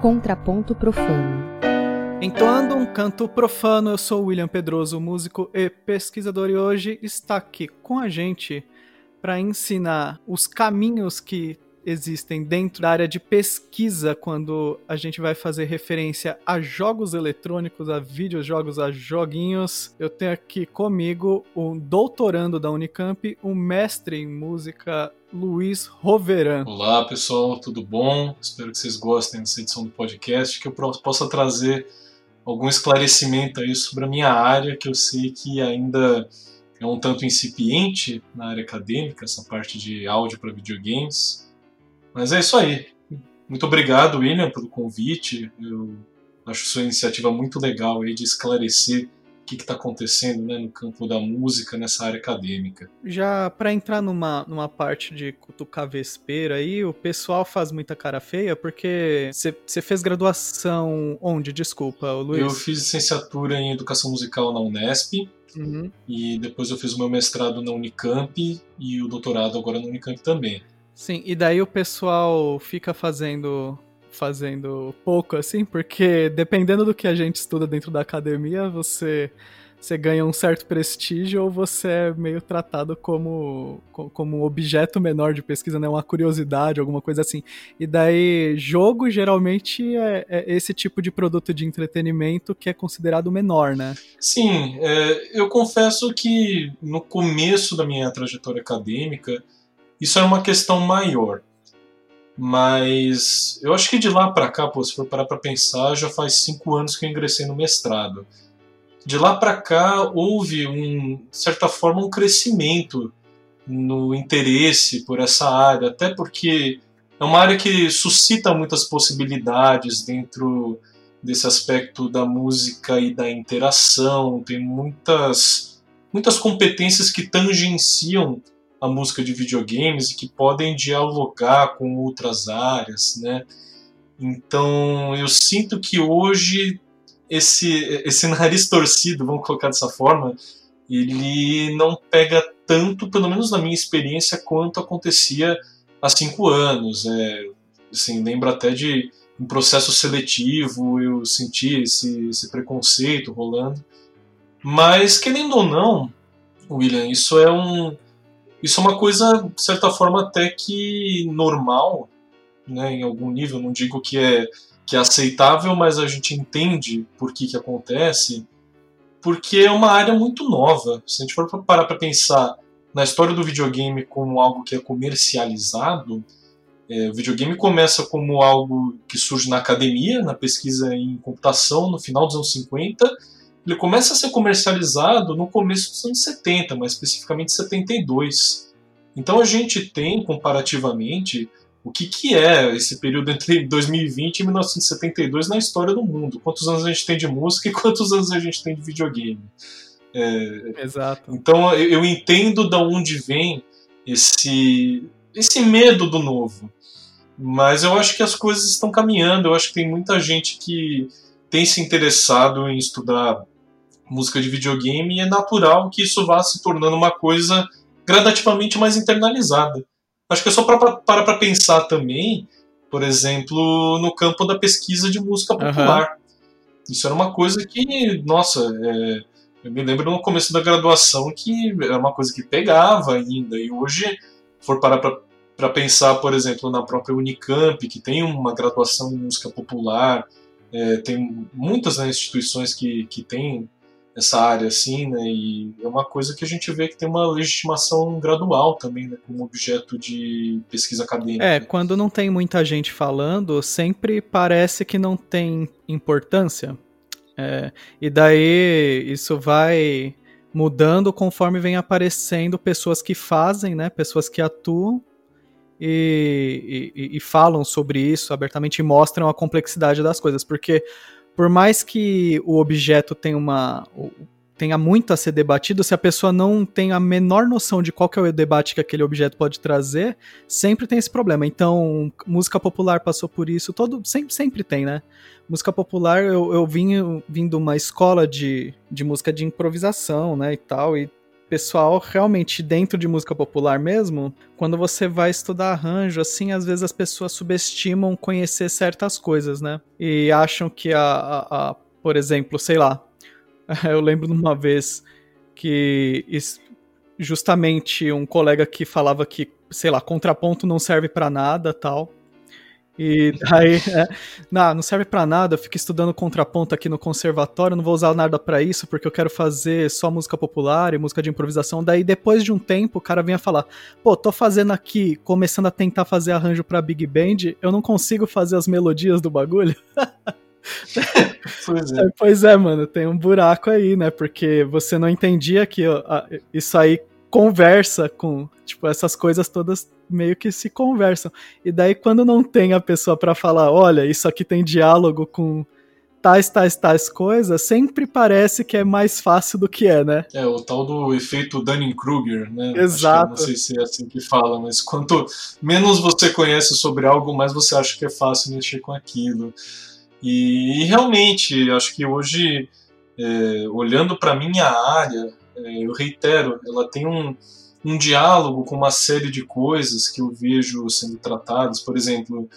Contraponto Profano. Entoando um canto profano, eu sou William Pedroso, músico e pesquisador, e hoje está aqui com a gente para ensinar os caminhos que existem dentro da área de pesquisa quando a gente vai fazer referência a jogos eletrônicos, a videojogos, a joguinhos. Eu tenho aqui comigo o doutorando da Unicamp, o mestre em música Luiz Roveran. Olá pessoal, tudo bom? Espero que vocês gostem dessa edição do podcast, que eu possa trazer algum esclarecimento aí sobre a minha área, que eu sei que ainda é um tanto incipiente na área acadêmica, essa parte de áudio para videogames. Mas é isso aí. Muito obrigado, William, pelo convite. Eu acho sua iniciativa muito legal aí de esclarecer o que está acontecendo né, no campo da música, nessa área acadêmica. Já para entrar numa, numa parte de cutucar vespeira aí, o pessoal faz muita cara feia, porque você fez graduação onde? Desculpa, Luiz. Eu fiz licenciatura em Educação Musical na Unesp, Uhum. E depois eu fiz o meu mestrado na Unicamp e o doutorado agora na Unicamp também. Sim, e daí o pessoal fica fazendo fazendo pouco assim, porque dependendo do que a gente estuda dentro da academia, você você ganha um certo prestígio ou você é meio tratado como, como um objeto menor de pesquisa, né? Uma curiosidade, alguma coisa assim. E daí, jogo geralmente é, é esse tipo de produto de entretenimento que é considerado menor, né? Sim, é, eu confesso que no começo da minha trajetória acadêmica, isso era uma questão maior. Mas eu acho que de lá para cá, pô, se for parar para pensar, já faz cinco anos que eu ingressei no mestrado. De lá para cá houve um, de certa forma, um crescimento no interesse por essa área, até porque é uma área que suscita muitas possibilidades dentro desse aspecto da música e da interação, tem muitas muitas competências que tangenciam a música de videogames e que podem dialogar com outras áreas, né? Então eu sinto que hoje esse, esse nariz torcido, vamos colocar dessa forma, ele não pega tanto, pelo menos na minha experiência, quanto acontecia há cinco anos. É, assim, lembro até de um processo seletivo, eu senti esse, esse preconceito rolando. Mas, querendo ou não, William, isso é um, isso é uma coisa, de certa forma, até que normal, né, em algum nível. Não digo que é, que é aceitável, mas a gente entende por que, que acontece, porque é uma área muito nova. Se a gente for parar para pensar na história do videogame como algo que é comercializado, é, o videogame começa como algo que surge na academia, na pesquisa em computação, no final dos anos 50, ele começa a ser comercializado no começo dos anos 70, mais especificamente 72. Então a gente tem, comparativamente, o que, que é esse período entre 2020 e 1972 na história do mundo. Quantos anos a gente tem de música e quantos anos a gente tem de videogame. É, Exato. Então eu, eu entendo de onde vem esse, esse medo do novo. Mas eu acho que as coisas estão caminhando. Eu acho que tem muita gente que tem se interessado em estudar música de videogame e é natural que isso vá se tornando uma coisa gradativamente mais internalizada. Acho que é só para para pensar também, por exemplo, no campo da pesquisa de música popular. Uhum. Isso era uma coisa que, nossa, é, eu me lembro no começo da graduação que era uma coisa que pegava ainda. E hoje, for parar para pensar, por exemplo, na própria Unicamp, que tem uma graduação em música popular, é, tem muitas né, instituições que, que têm essa área assim, né? E é uma coisa que a gente vê que tem uma legitimação gradual também, né, como objeto de pesquisa acadêmica. É, quando não tem muita gente falando, sempre parece que não tem importância. É, e daí isso vai mudando conforme vem aparecendo pessoas que fazem, né? Pessoas que atuam e, e, e falam sobre isso abertamente e mostram a complexidade das coisas, porque por mais que o objeto tenha uma tenha muito a ser debatido, se a pessoa não tem a menor noção de qual que é o debate que aquele objeto pode trazer, sempre tem esse problema. Então, música popular passou por isso, todo sempre, sempre tem, né? Música popular, eu, eu vim vindo uma escola de, de música de improvisação, né, e tal, e pessoal realmente dentro de música popular mesmo, quando você vai estudar arranjo, assim, às vezes as pessoas subestimam conhecer certas coisas, né? E acham que a, a, a por exemplo, sei lá, eu lembro de uma vez que justamente um colega que falava que, sei lá, contraponto não serve para nada, tal. E daí, é, não, não serve para nada, eu fico estudando contraponto aqui no conservatório, não vou usar nada para isso, porque eu quero fazer só música popular e música de improvisação. Daí, depois de um tempo, o cara vinha falar: pô, tô fazendo aqui, começando a tentar fazer arranjo pra Big Band, eu não consigo fazer as melodias do bagulho. Pois é. pois é, mano, tem um buraco aí, né? Porque você não entendia que ó, isso aí conversa com, tipo, essas coisas todas meio que se conversam. E daí quando não tem a pessoa para falar, olha, isso aqui tem diálogo com tais, tais, tais coisas, sempre parece que é mais fácil do que é, né? É, o tal do efeito Dunning-Kruger, né? Exato. não sei se é assim que fala, mas quanto menos você conhece sobre algo, mais você acha que é fácil mexer com aquilo. E, e realmente, acho que hoje, é, olhando para minha área, é, eu reitero, ela tem um, um diálogo com uma série de coisas que eu vejo sendo tratadas. Por exemplo,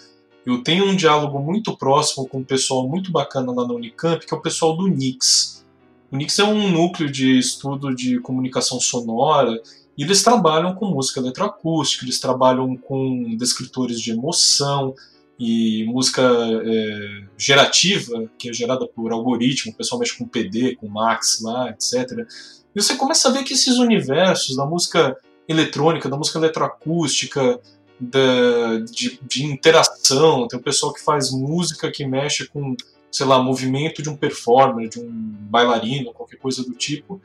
eu tenho um diálogo muito próximo com um pessoal muito bacana lá na Unicamp, que é o pessoal do Nix. O Nix é um núcleo de estudo de comunicação sonora e eles trabalham com música eletroacústica, eles trabalham com descritores de emoção e música é, gerativa, que é gerada por algoritmo, o pessoal mexe com PD, com Max lá, etc. E você começa a ver que esses universos da música eletrônica, da música eletroacústica, da, de, de interação, tem o pessoal que faz música que mexe com, sei lá, movimento de um performer, de um bailarino, qualquer coisa do tipo.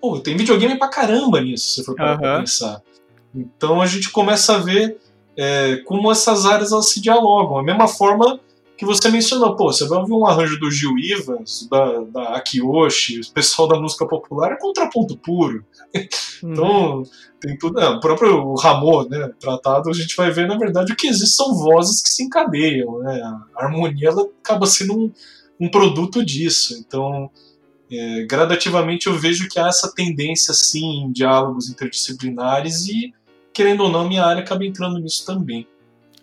Pô, tem videogame pra caramba nisso, se for para uhum. pensar. Então a gente começa a ver é, como essas áreas elas se dialogam. A mesma forma que você mencionou, pô, você vai ouvir um arranjo do Gil Ivans, da, da Akiyoshi, o pessoal da música popular é contraponto puro. então, uhum. tem tudo. É, o próprio Ramon, né, tratado, a gente vai ver, na verdade, o que existe são vozes que se encadeiam, né? A harmonia ela acaba sendo um, um produto disso. Então, é, gradativamente eu vejo que há essa tendência, sim, em diálogos interdisciplinares e, querendo ou não, minha área acaba entrando nisso também.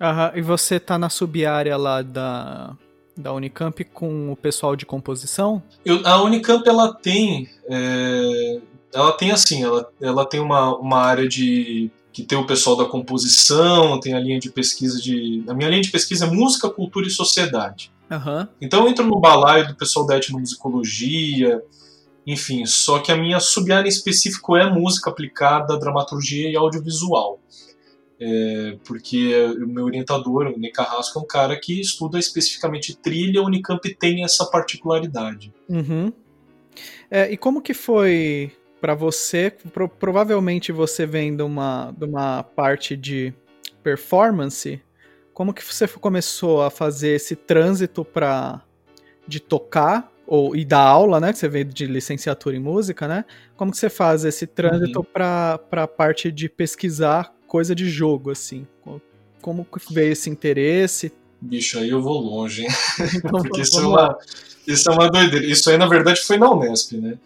Aham, e você tá na sub-área lá da, da Unicamp com o pessoal de composição? Eu, a Unicamp, ela tem... É, ela tem assim, ela, ela tem uma, uma área de que tem o pessoal da composição, tem a linha de pesquisa de. A minha linha de pesquisa é música, cultura e sociedade. Uhum. Então eu entro no balaio do pessoal da etnomusicologia, enfim, só que a minha sub-área em específico é música aplicada, dramaturgia e audiovisual. É, porque o meu orientador, o Ney Carrasco, é um cara que estuda especificamente trilha, a Unicamp tem essa particularidade. Uhum. É, e como que foi para você? Pro, provavelmente você vem de uma, de uma parte de performance. Como que você começou a fazer esse trânsito para de tocar ou e dar aula, né? Que você veio de licenciatura em música, né? Como que você faz esse trânsito uhum. para a parte de pesquisar coisa de jogo, assim? Como veio esse interesse? Bicho, aí eu vou longe, hein? Então, Porque isso é, uma, isso é uma doideira. Isso aí, na verdade, foi na Unesp, né?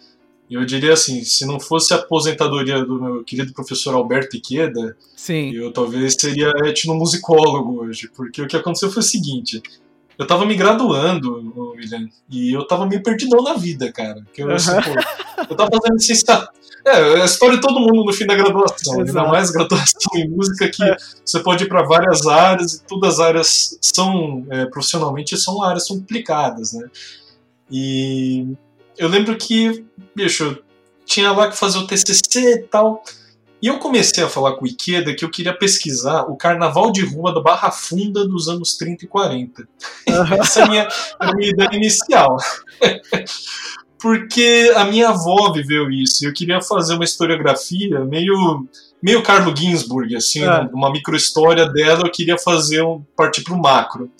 Eu diria assim, se não fosse a aposentadoria do meu querido professor Alberto Iqueda, Sim. eu talvez seria etnomusicólogo hoje. Porque o que aconteceu foi o seguinte, eu tava me graduando, William, e eu tava meio perdidão na vida, cara. Que eu, assim, pô, eu tava fazendo licenciatura. É, a história de todo mundo no fim da graduação, Exato. ainda mais graduação em música, que é. você pode ir para várias áreas e todas as áreas são, é, profissionalmente, são áreas complicadas, né? E eu lembro que, bicho, tinha lá que fazer o TCC e tal. E eu comecei a falar com o Ikeda que eu queria pesquisar o carnaval de rua da Barra Funda dos anos 30 e 40. Uhum. Essa é a minha, a minha ideia inicial. Porque a minha avó viveu isso. E eu queria fazer uma historiografia meio meio Carlo Ginsburg, assim, é. uma microhistória dela, eu queria fazer um partir para o macro.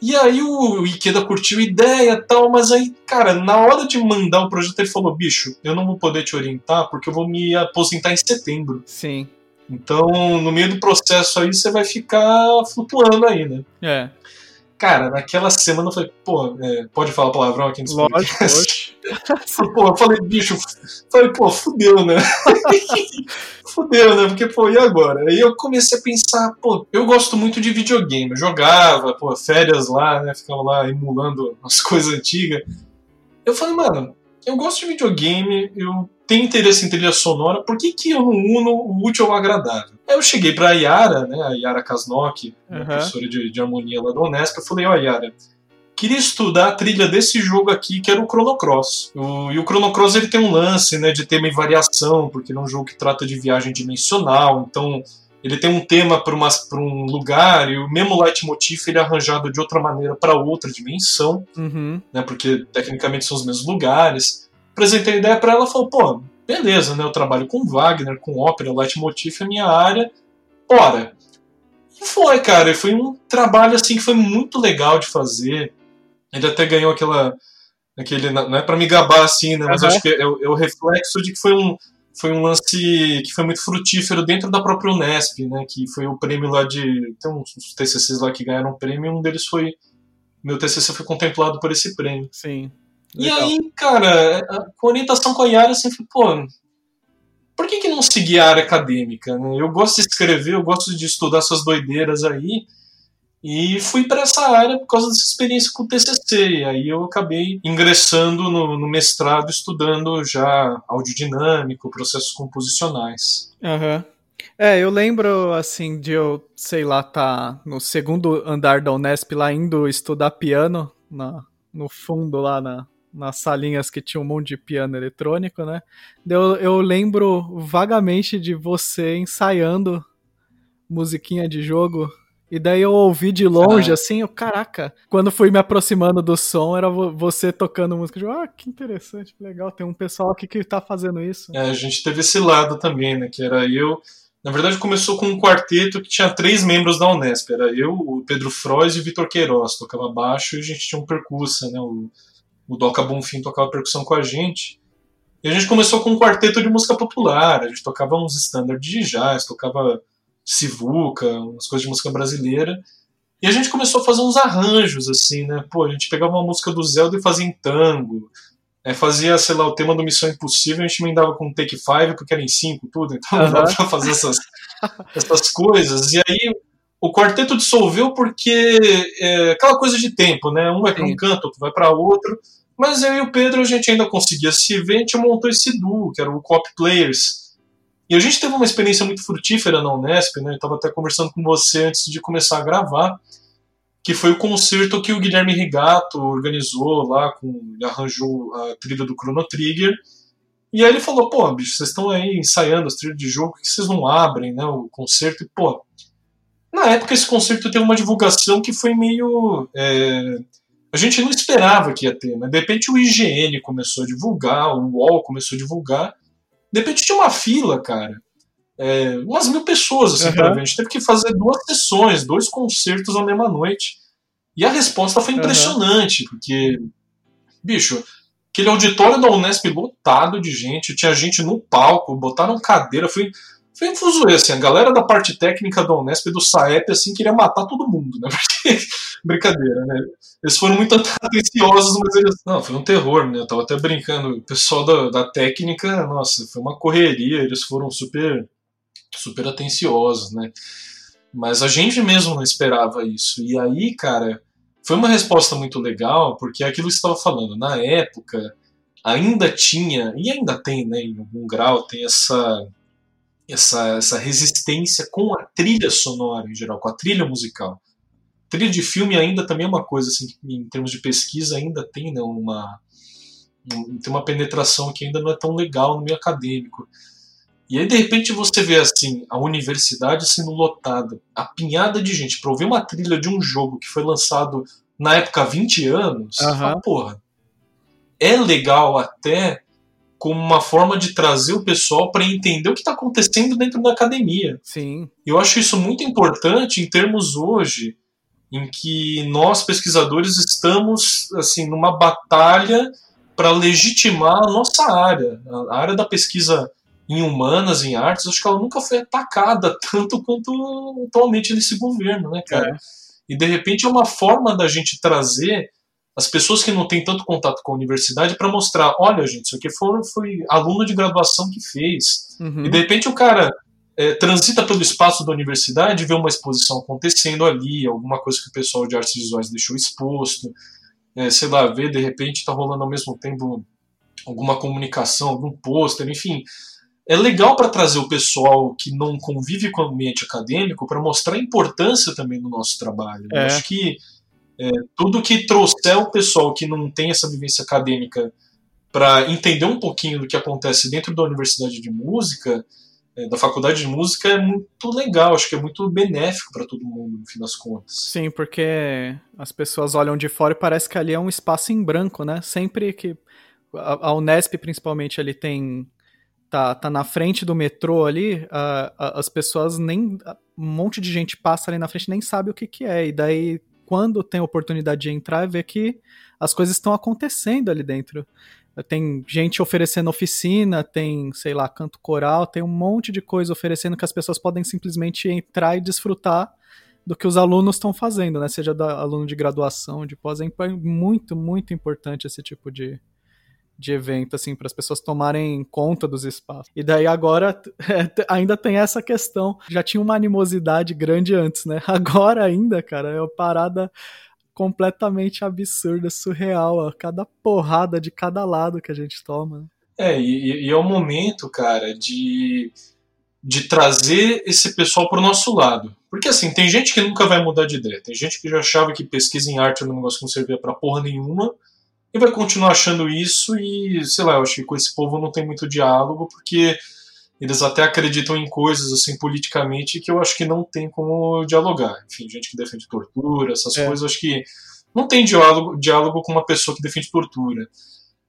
E aí o Ikeda curtiu a ideia e tal, mas aí, cara, na hora de mandar o projeto, ele falou: bicho, eu não vou poder te orientar porque eu vou me aposentar em setembro. Sim. Então, no meio do processo aí, você vai ficar flutuando aí, né? É. Cara, naquela semana eu falei, pô, é, pode falar palavrão aqui no Lógico, Pô, eu falei, bicho, falei, pô, fudeu, né? fudeu, né? Porque, pô, e agora? Aí eu comecei a pensar, pô, eu gosto muito de videogame. Eu jogava, pô, férias lá, né? Ficava lá emulando as coisas antigas. Eu falei, mano, eu gosto de videogame, eu tenho interesse em trilha sonora, por que, que eu não uno o útil ao agradável? Aí eu cheguei pra Yara, né, a Yara Kasnok, uhum. professora de, de, harmonia lá da Unesp, eu falei, ó, oh, Yara, queria estudar a trilha desse jogo aqui, que era o Chrono Cross. O, e o Chrono Cross ele tem um lance, né, de tema e variação, porque ele é um jogo que trata de viagem dimensional, então ele tem um tema para um lugar e o mesmo leitmotiv ele é arranjado de outra maneira para outra dimensão, uhum. né, porque tecnicamente são os mesmos lugares apresentei a ideia para ela e falou, pô, beleza, né? Eu trabalho com Wagner, com ópera, leitmotiv é minha área, bora. E foi, cara, foi um trabalho assim que foi muito legal de fazer. Ele até ganhou aquela. Aquele, não é para me gabar assim, né? Mas uhum. acho que é, é, o reflexo de que foi um, foi um lance que foi muito frutífero dentro da própria Unesp, né? Que foi o prêmio lá de. Tem uns TCCs lá que ganharam um prêmio, um deles foi. Meu TCC foi contemplado por esse prêmio. Sim. E aí, cara, com orientação com a Yara, assim, pô, por que, que não seguir a área acadêmica? Né? Eu gosto de escrever, eu gosto de estudar essas doideiras aí. E fui para essa área por causa dessa experiência com o TCC. E aí eu acabei ingressando no, no mestrado, estudando já audiodinâmico, processos composicionais. Uhum. É, eu lembro, assim, de eu, sei lá, tá no segundo andar da Unesp lá indo estudar piano na, no fundo lá na, nas salinhas que tinha um monte de piano eletrônico, né? Eu, eu lembro vagamente de você ensaiando musiquinha de jogo. E daí eu ouvi de longe, ah. assim, eu, caraca, quando fui me aproximando do som, era você tocando música de jogo. Ah, que interessante, legal, tem um pessoal aqui que tá fazendo isso. É, a gente teve esse lado também, né, que era eu... Na verdade, começou com um quarteto que tinha três membros da Unesp. Era eu, o Pedro Frois e o Vitor Queiroz. Tocava baixo e a gente tinha um percussa, né, o o Doca Bonfim tocava percussão com a gente. E a gente começou com um quarteto de música popular, a gente tocava uns standards de jazz, tocava sivuca, umas coisas de música brasileira. E a gente começou a fazer uns arranjos, assim, né? Pô, a gente pegava uma música do Zelda e fazia em tango. É, fazia, sei lá, o tema do Missão Impossível, a gente emendava com Take Five, porque era em cinco, tudo. Então não dava pra fazer essas, essas coisas. E aí o quarteto dissolveu porque é aquela coisa de tempo, né? Um vai para um canto, outro vai para outro. Mas eu e o Pedro a gente ainda conseguia se ver, a gente montou esse duo, que era o Cop Players. E a gente teve uma experiência muito frutífera na Unesp, né? Eu estava até conversando com você antes de começar a gravar, que foi o concerto que o Guilherme Rigato organizou lá, com, ele arranjou a trilha do Chrono Trigger. E aí ele falou, pô, bicho, vocês estão aí ensaiando as trilhas de jogo, por que vocês não abrem, né, o concerto? E, pô, na época esse concerto teve uma divulgação que foi meio... É, a gente não esperava que ia ter, mas de repente o IGN começou a divulgar, o UOL começou a divulgar. De repente tinha uma fila, cara. É, umas mil pessoas assim, uhum. pra ver. A gente teve que fazer duas sessões, dois concertos na mesma noite. E a resposta foi impressionante, uhum. porque, bicho, aquele auditório da Unesp lotado de gente, tinha gente no palco, botaram cadeira, foi, foi um fuzuê, assim, a galera da parte técnica da Unesp e do SAEP, assim, queria matar todo mundo, né, porque, brincadeira, né, eles foram muito atenciosos, mas eles, não, foi um terror, né, eu tava até brincando, o pessoal da, da técnica, nossa, foi uma correria, eles foram super, super atenciosos, né, mas a gente mesmo não esperava isso, e aí, cara, foi uma resposta muito legal, porque é aquilo que você estava falando, na época, ainda tinha, e ainda tem, né, em algum grau, tem essa essa, essa resistência com a trilha sonora em geral, com a trilha musical. Trilha de filme ainda também é uma coisa assim, em termos de pesquisa ainda tem né, uma tem uma penetração que ainda não é tão legal no meio acadêmico. E aí de repente você vê assim a universidade sendo lotada, apinhada de gente para ouvir uma trilha de um jogo que foi lançado na época há 20 anos. Uhum. Fala, porra, é legal até como uma forma de trazer o pessoal para entender o que está acontecendo dentro da academia. Sim. Eu acho isso muito importante em termos hoje em que nós pesquisadores estamos assim numa batalha para legitimar a nossa área, a área da pesquisa em humanas, em artes, acho que ela nunca foi atacada tanto quanto atualmente nesse governo, né, cara? É. E de repente é uma forma da gente trazer as pessoas que não têm tanto contato com a universidade para mostrar, olha, gente, isso aqui foi, foi aluno de graduação que fez. Uhum. E de repente o cara é, transita pelo espaço da universidade, vê uma exposição acontecendo ali, alguma coisa que o pessoal de artes visuais deixou exposto, é, sei lá, vê de repente está rolando ao mesmo tempo alguma comunicação, algum pôster, enfim. É legal para trazer o pessoal que não convive com o ambiente acadêmico para mostrar a importância também do nosso trabalho. É. Eu acho que é, tudo que trouxer o pessoal que não tem essa vivência acadêmica para entender um pouquinho do que acontece dentro da universidade de música, é, da faculdade de música, é muito legal, acho que é muito benéfico para todo mundo, no fim das contas. Sim, porque as pessoas olham de fora e parece que ali é um espaço em branco, né? Sempre que a, Unesp, principalmente, ali tem tá, tá na frente do metrô ali, as pessoas nem. Um monte de gente passa ali na frente nem sabe o que, que é. E daí quando tem oportunidade de entrar, é ver que as coisas estão acontecendo ali dentro. Tem gente oferecendo oficina, tem, sei lá, canto coral, tem um monte de coisa oferecendo que as pessoas podem simplesmente entrar e desfrutar do que os alunos estão fazendo, né? Seja da aluno de graduação, de pós, é muito, muito importante esse tipo de, de evento, assim, para as pessoas tomarem conta dos espaços. E daí agora é, ainda tem essa questão. Já tinha uma animosidade grande antes, né? Agora ainda, cara, é uma parada completamente absurda, surreal, a cada porrada de cada lado que a gente toma. É, e, e é o momento, cara, de, de trazer esse pessoal para o nosso lado. Porque assim, tem gente que nunca vai mudar de ideia. Tem gente que já achava que pesquisa em arte era um negócio que não servia para porra nenhuma e vai continuar achando isso e, sei lá, eu acho que com esse povo não tem muito diálogo, porque eles até acreditam em coisas assim politicamente que eu acho que não tem como dialogar. Enfim, gente que defende tortura, essas é. coisas, acho que não tem diálogo, diálogo com uma pessoa que defende tortura.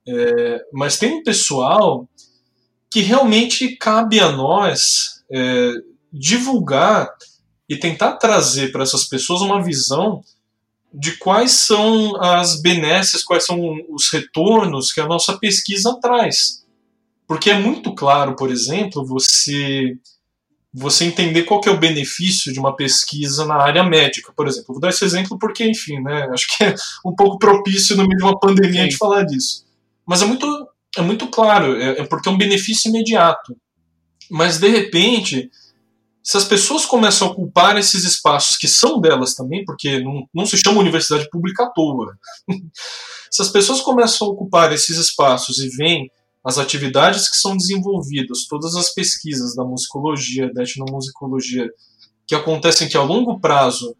É, mas tem um pessoal que realmente cabe a nós é, divulgar e tentar trazer para essas pessoas uma visão de quais são as benesses, quais são os retornos que a nossa pesquisa traz. Porque é muito claro, por exemplo, você você entender qual que é o benefício de uma pesquisa na área médica, por exemplo. Vou dar esse exemplo porque, enfim, né, acho que é um pouco propício no meio de uma pandemia Sim. de falar disso. Mas é muito, é muito claro, é, é porque é um benefício imediato. Mas, de repente, se as pessoas começam a ocupar esses espaços que são delas também, porque não, não se chama universidade pública à toa, se as pessoas começam a ocupar esses espaços e veem as atividades que são desenvolvidas, todas as pesquisas da musicologia, da etnomusicologia, que acontecem que a longo prazo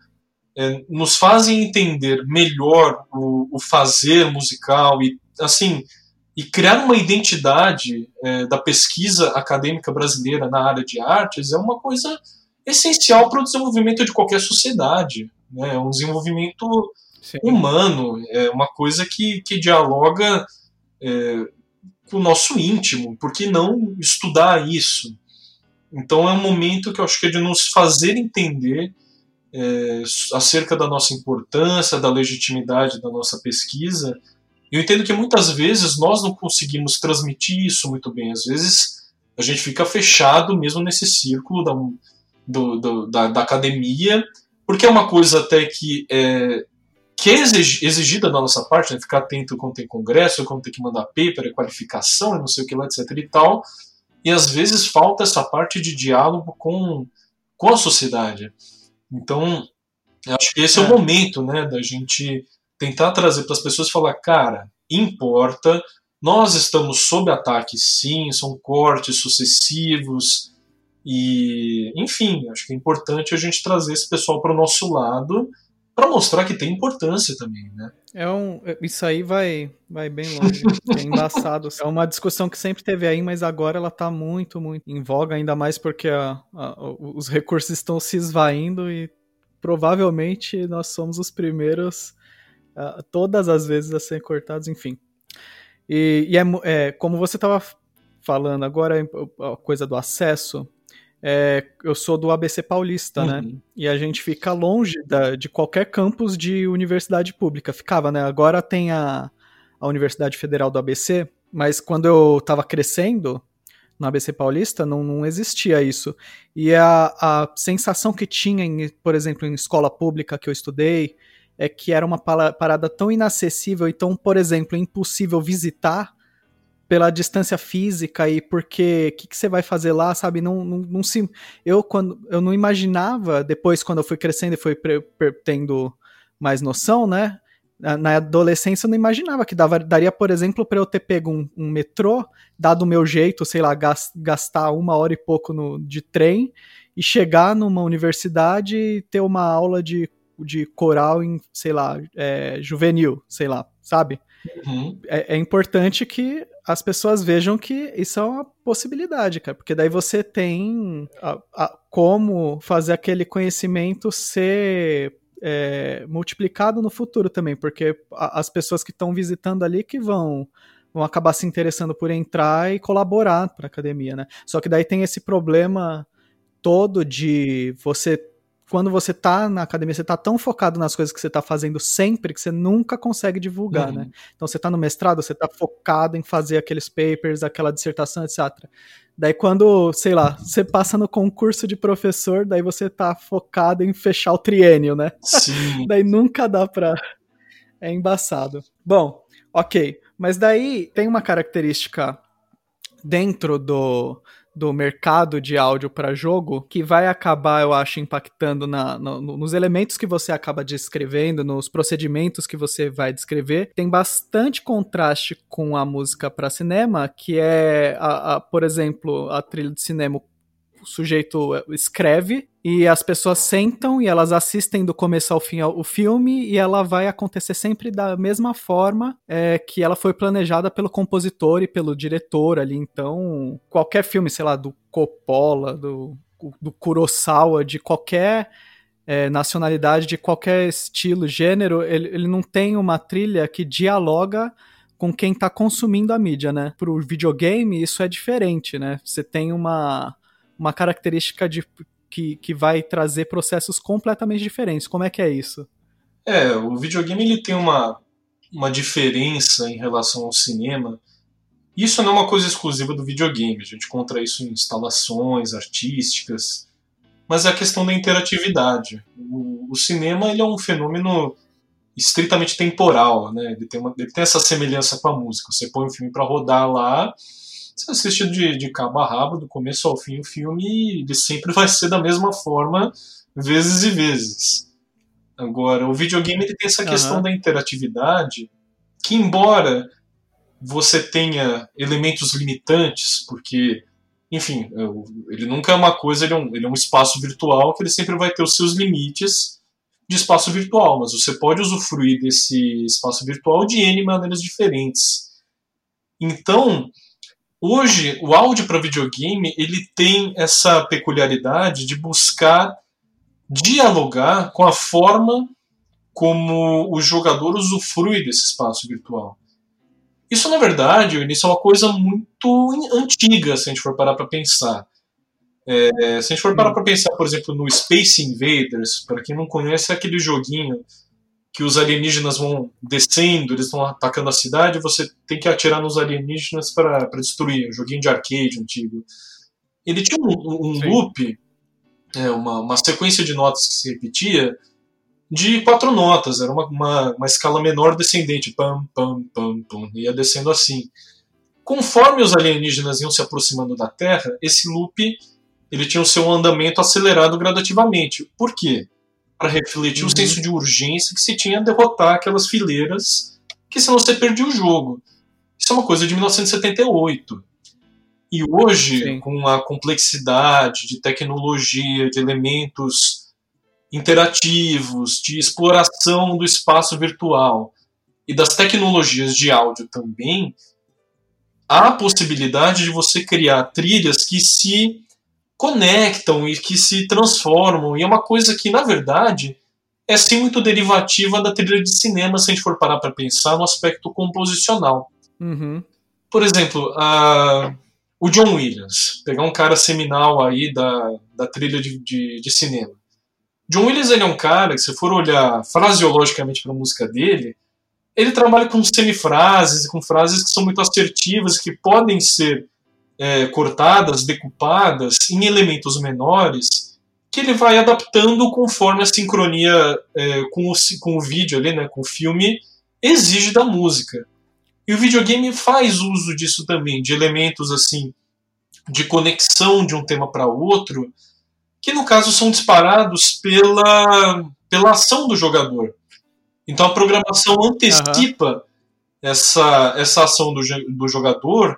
é, nos fazem entender melhor o, o fazer musical e, assim, e criar uma identidade é, da pesquisa acadêmica brasileira na área de artes é uma coisa essencial para o desenvolvimento de qualquer sociedade. Né? É um desenvolvimento Sim. humano, é uma coisa que, que dialoga é, com o nosso íntimo. Por que não estudar isso? Então é um momento que eu acho que é de nos fazer entender é, acerca da nossa importância, da legitimidade da nossa pesquisa eu entendo que muitas vezes nós não conseguimos transmitir isso muito bem. Às vezes a gente fica fechado mesmo nesse círculo da, do, do, da, da, academia, porque é uma coisa até que é, que é exigida da nossa parte, né? ficar atento quando tem congresso, quando tem que mandar paper, qualificação, não sei o que lá, etc e tal. E às vezes falta essa parte de diálogo com, com a sociedade. Então, acho que esse é, é o momento né, da gente tentar trazer para as pessoas e falar, cara, importa, nós estamos sob ataque sim, são cortes sucessivos e, enfim, acho que é importante a gente trazer esse pessoal para o nosso lado para mostrar que tem importância também, né? É um, isso aí vai, vai bem longe, é embaçado. É uma discussão que sempre teve aí, mas agora ela está muito, muito em voga, ainda mais porque a, a, os recursos estão se esvaindo e provavelmente nós somos os primeiros uh, todas as vezes a serem cortados, enfim. E, e é, é, como você estava falando agora, a coisa do acesso, é, eu sou do ABC Paulista, né? uhum. né? E a gente fica longe da, de qualquer campus de universidade pública. Ficava, né? Agora tem a, a Universidade Federal do ABC, mas quando eu estava crescendo, no ABC Paulista, não, não existia isso. E a, a sensação que tinha, em, por exemplo, em escola pública que eu estudei, é que era uma parada tão inacessível e tão, por exemplo, impossível visitar pela distância física e porque o que, que, você vai fazer lá, sabe? Não, não, não, se. Eu, quando, eu não imaginava, depois, quando eu fui crescendo e fui tendo mais noção, né? Na adolescência eu não imaginava que dava, daria, por exemplo, para eu ter pego um, um, metrô, dado o meu jeito, sei lá, gastar uma hora e pouco no, de trem e chegar numa universidade e ter uma aula de, de coral em, sei lá, é, juvenil, sei lá, sabe? Uhum. É, é, importante que as pessoas vejam que isso é uma possibilidade, cara, porque daí você tem a, a, como fazer aquele conhecimento ser é, multiplicado no futuro também, porque as pessoas que estão visitando ali que vão vão acabar se interessando por entrar e colaborar para a academia, né? Só que daí tem esse problema todo de você quando você tá na academia, você tá tão focado nas coisas que você tá fazendo sempre que você nunca consegue divulgar, uhum. né? Então você tá no mestrado, você tá focado em fazer aqueles papers, aquela dissertação, etc. Daí quando, sei lá, você passa no concurso de professor, daí você tá focado em fechar o triênio, né? Sim. daí nunca dá pra. É embaçado. Bom, ok. Mas daí tem uma característica dentro do, do mercado de áudio para jogo que vai acabar, eu acho, impactando na, no, nos elementos que você acaba descrevendo, nos procedimentos que você vai descrever. Tem bastante contraste com a música para cinema, que é, a, a, por exemplo, a trilha de cinema sujeito escreve e as pessoas sentam e elas assistem do começo ao fim o filme e ela vai acontecer sempre da mesma forma é, que ela foi planejada pelo compositor e pelo diretor ali. Então, qualquer filme, sei lá, do Coppola, do, do Kurosawa, de qualquer é, nacionalidade, de qualquer estilo, gênero, ele, ele não tem uma trilha que dialoga com quem está consumindo a mídia, né? Pro videogame, isso é diferente, né? Você tem uma uma característica de, que, que vai trazer processos completamente diferentes. Como é que é isso? É, o videogame ele tem uma, uma diferença em relação ao cinema. Isso não é uma coisa exclusiva do videogame, a gente encontra isso em instalações artísticas, mas é a questão da interatividade. O, o cinema ele é um fenômeno estritamente temporal, né? ele, tem uma, ele tem essa semelhança com a música. Você põe um filme para rodar lá você assiste de, de cabo a rabo, do começo ao fim, o filme ele sempre vai ser da mesma forma, vezes e vezes. Agora, o videogame ele tem essa questão uhum. da interatividade, que embora você tenha elementos limitantes, porque, enfim, é ele nunca é uma coisa, ele é um, ele é um espaço virtual que ele sempre vai ter os seus limites de espaço virtual, mas você pode usufruir desse espaço virtual de N maneiras diferentes. Então, Hoje, o áudio para videogame ele tem essa peculiaridade de buscar dialogar com a forma como o jogador usufrui desse espaço virtual. Isso, na verdade, isso é uma coisa muito antiga, se a gente for parar para pensar. É, se a gente for parar para pensar, por exemplo, no Space Invaders, para quem não conhece, é aquele joguinho que os alienígenas vão descendo, eles estão atacando a cidade, você tem que atirar nos alienígenas para destruir. Um joguinho de arcade antigo. Ele tinha um, um loop, é, uma, uma sequência de notas que se repetia, de quatro notas, era uma, uma, uma escala menor descendente, pam, pam, pam, pam, ia descendo assim. Conforme os alienígenas iam se aproximando da Terra, esse loop ele tinha o seu andamento acelerado gradativamente. Por quê? Para refletir uhum. o senso de urgência que se tinha a derrotar aquelas fileiras, que senão você perdia o jogo. Isso é uma coisa de 1978. E hoje, Sim. com a complexidade de tecnologia, de elementos interativos, de exploração do espaço virtual e das tecnologias de áudio também, há a possibilidade de você criar trilhas que se conectam e que se transformam. E é uma coisa que, na verdade, é sim muito derivativa da trilha de cinema, se a gente for parar para pensar no aspecto composicional. Uhum. Por exemplo, a, o John Williams, pegar um cara seminal aí da, da trilha de, de, de cinema. John Williams ele é um cara que, se for olhar fraseologicamente para a música dele, ele trabalha com semifrases com frases que são muito assertivas, que podem ser é, cortadas, decupadas em elementos menores que ele vai adaptando conforme a sincronia é, com, o, com o vídeo ali, né, com o filme, exige da música. E o videogame faz uso disso também, de elementos assim de conexão de um tema para outro, que no caso são disparados pela, pela ação do jogador. Então a programação antecipa uhum. essa, essa ação do, do jogador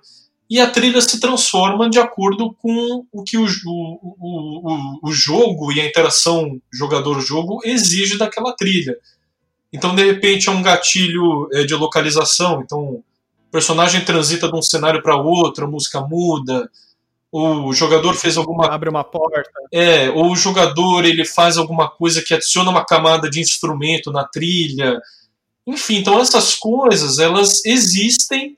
e a trilha se transforma de acordo com o que o, o, o, o jogo e a interação jogador-jogo exige daquela trilha. Então, de repente, é um gatilho é, de localização. Então, o personagem transita de um cenário para outro, a música muda, o jogador fez alguma abre uma porta é ou o jogador ele faz alguma coisa que adiciona uma camada de instrumento na trilha enfim então essas coisas elas existem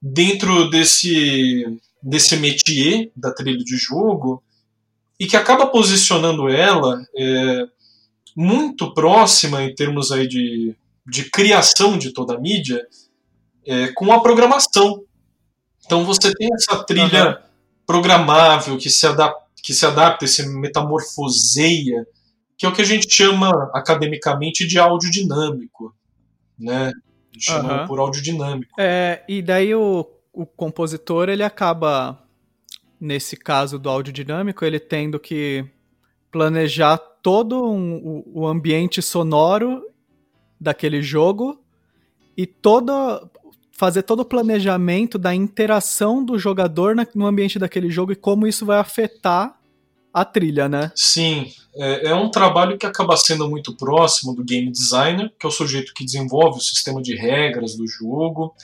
dentro desse desse métier da trilha de jogo e que acaba posicionando ela é, muito próxima em termos aí de, de criação de toda a mídia é, com a programação então você tem essa trilha uhum programável, que se, adapta, que se adapta, se metamorfoseia, que é o que a gente chama academicamente de áudio dinâmico, né? Chama por áudio dinâmico. É, e daí o, o compositor, ele acaba, nesse caso do áudio dinâmico, ele tendo que planejar todo um, o, o ambiente sonoro daquele jogo e toda fazer todo o planejamento da interação do jogador no ambiente daquele jogo e como isso vai afetar a trilha, né? Sim, é, é, um trabalho que acaba sendo muito próximo do game designer, que é o sujeito que desenvolve o sistema de regras do jogo.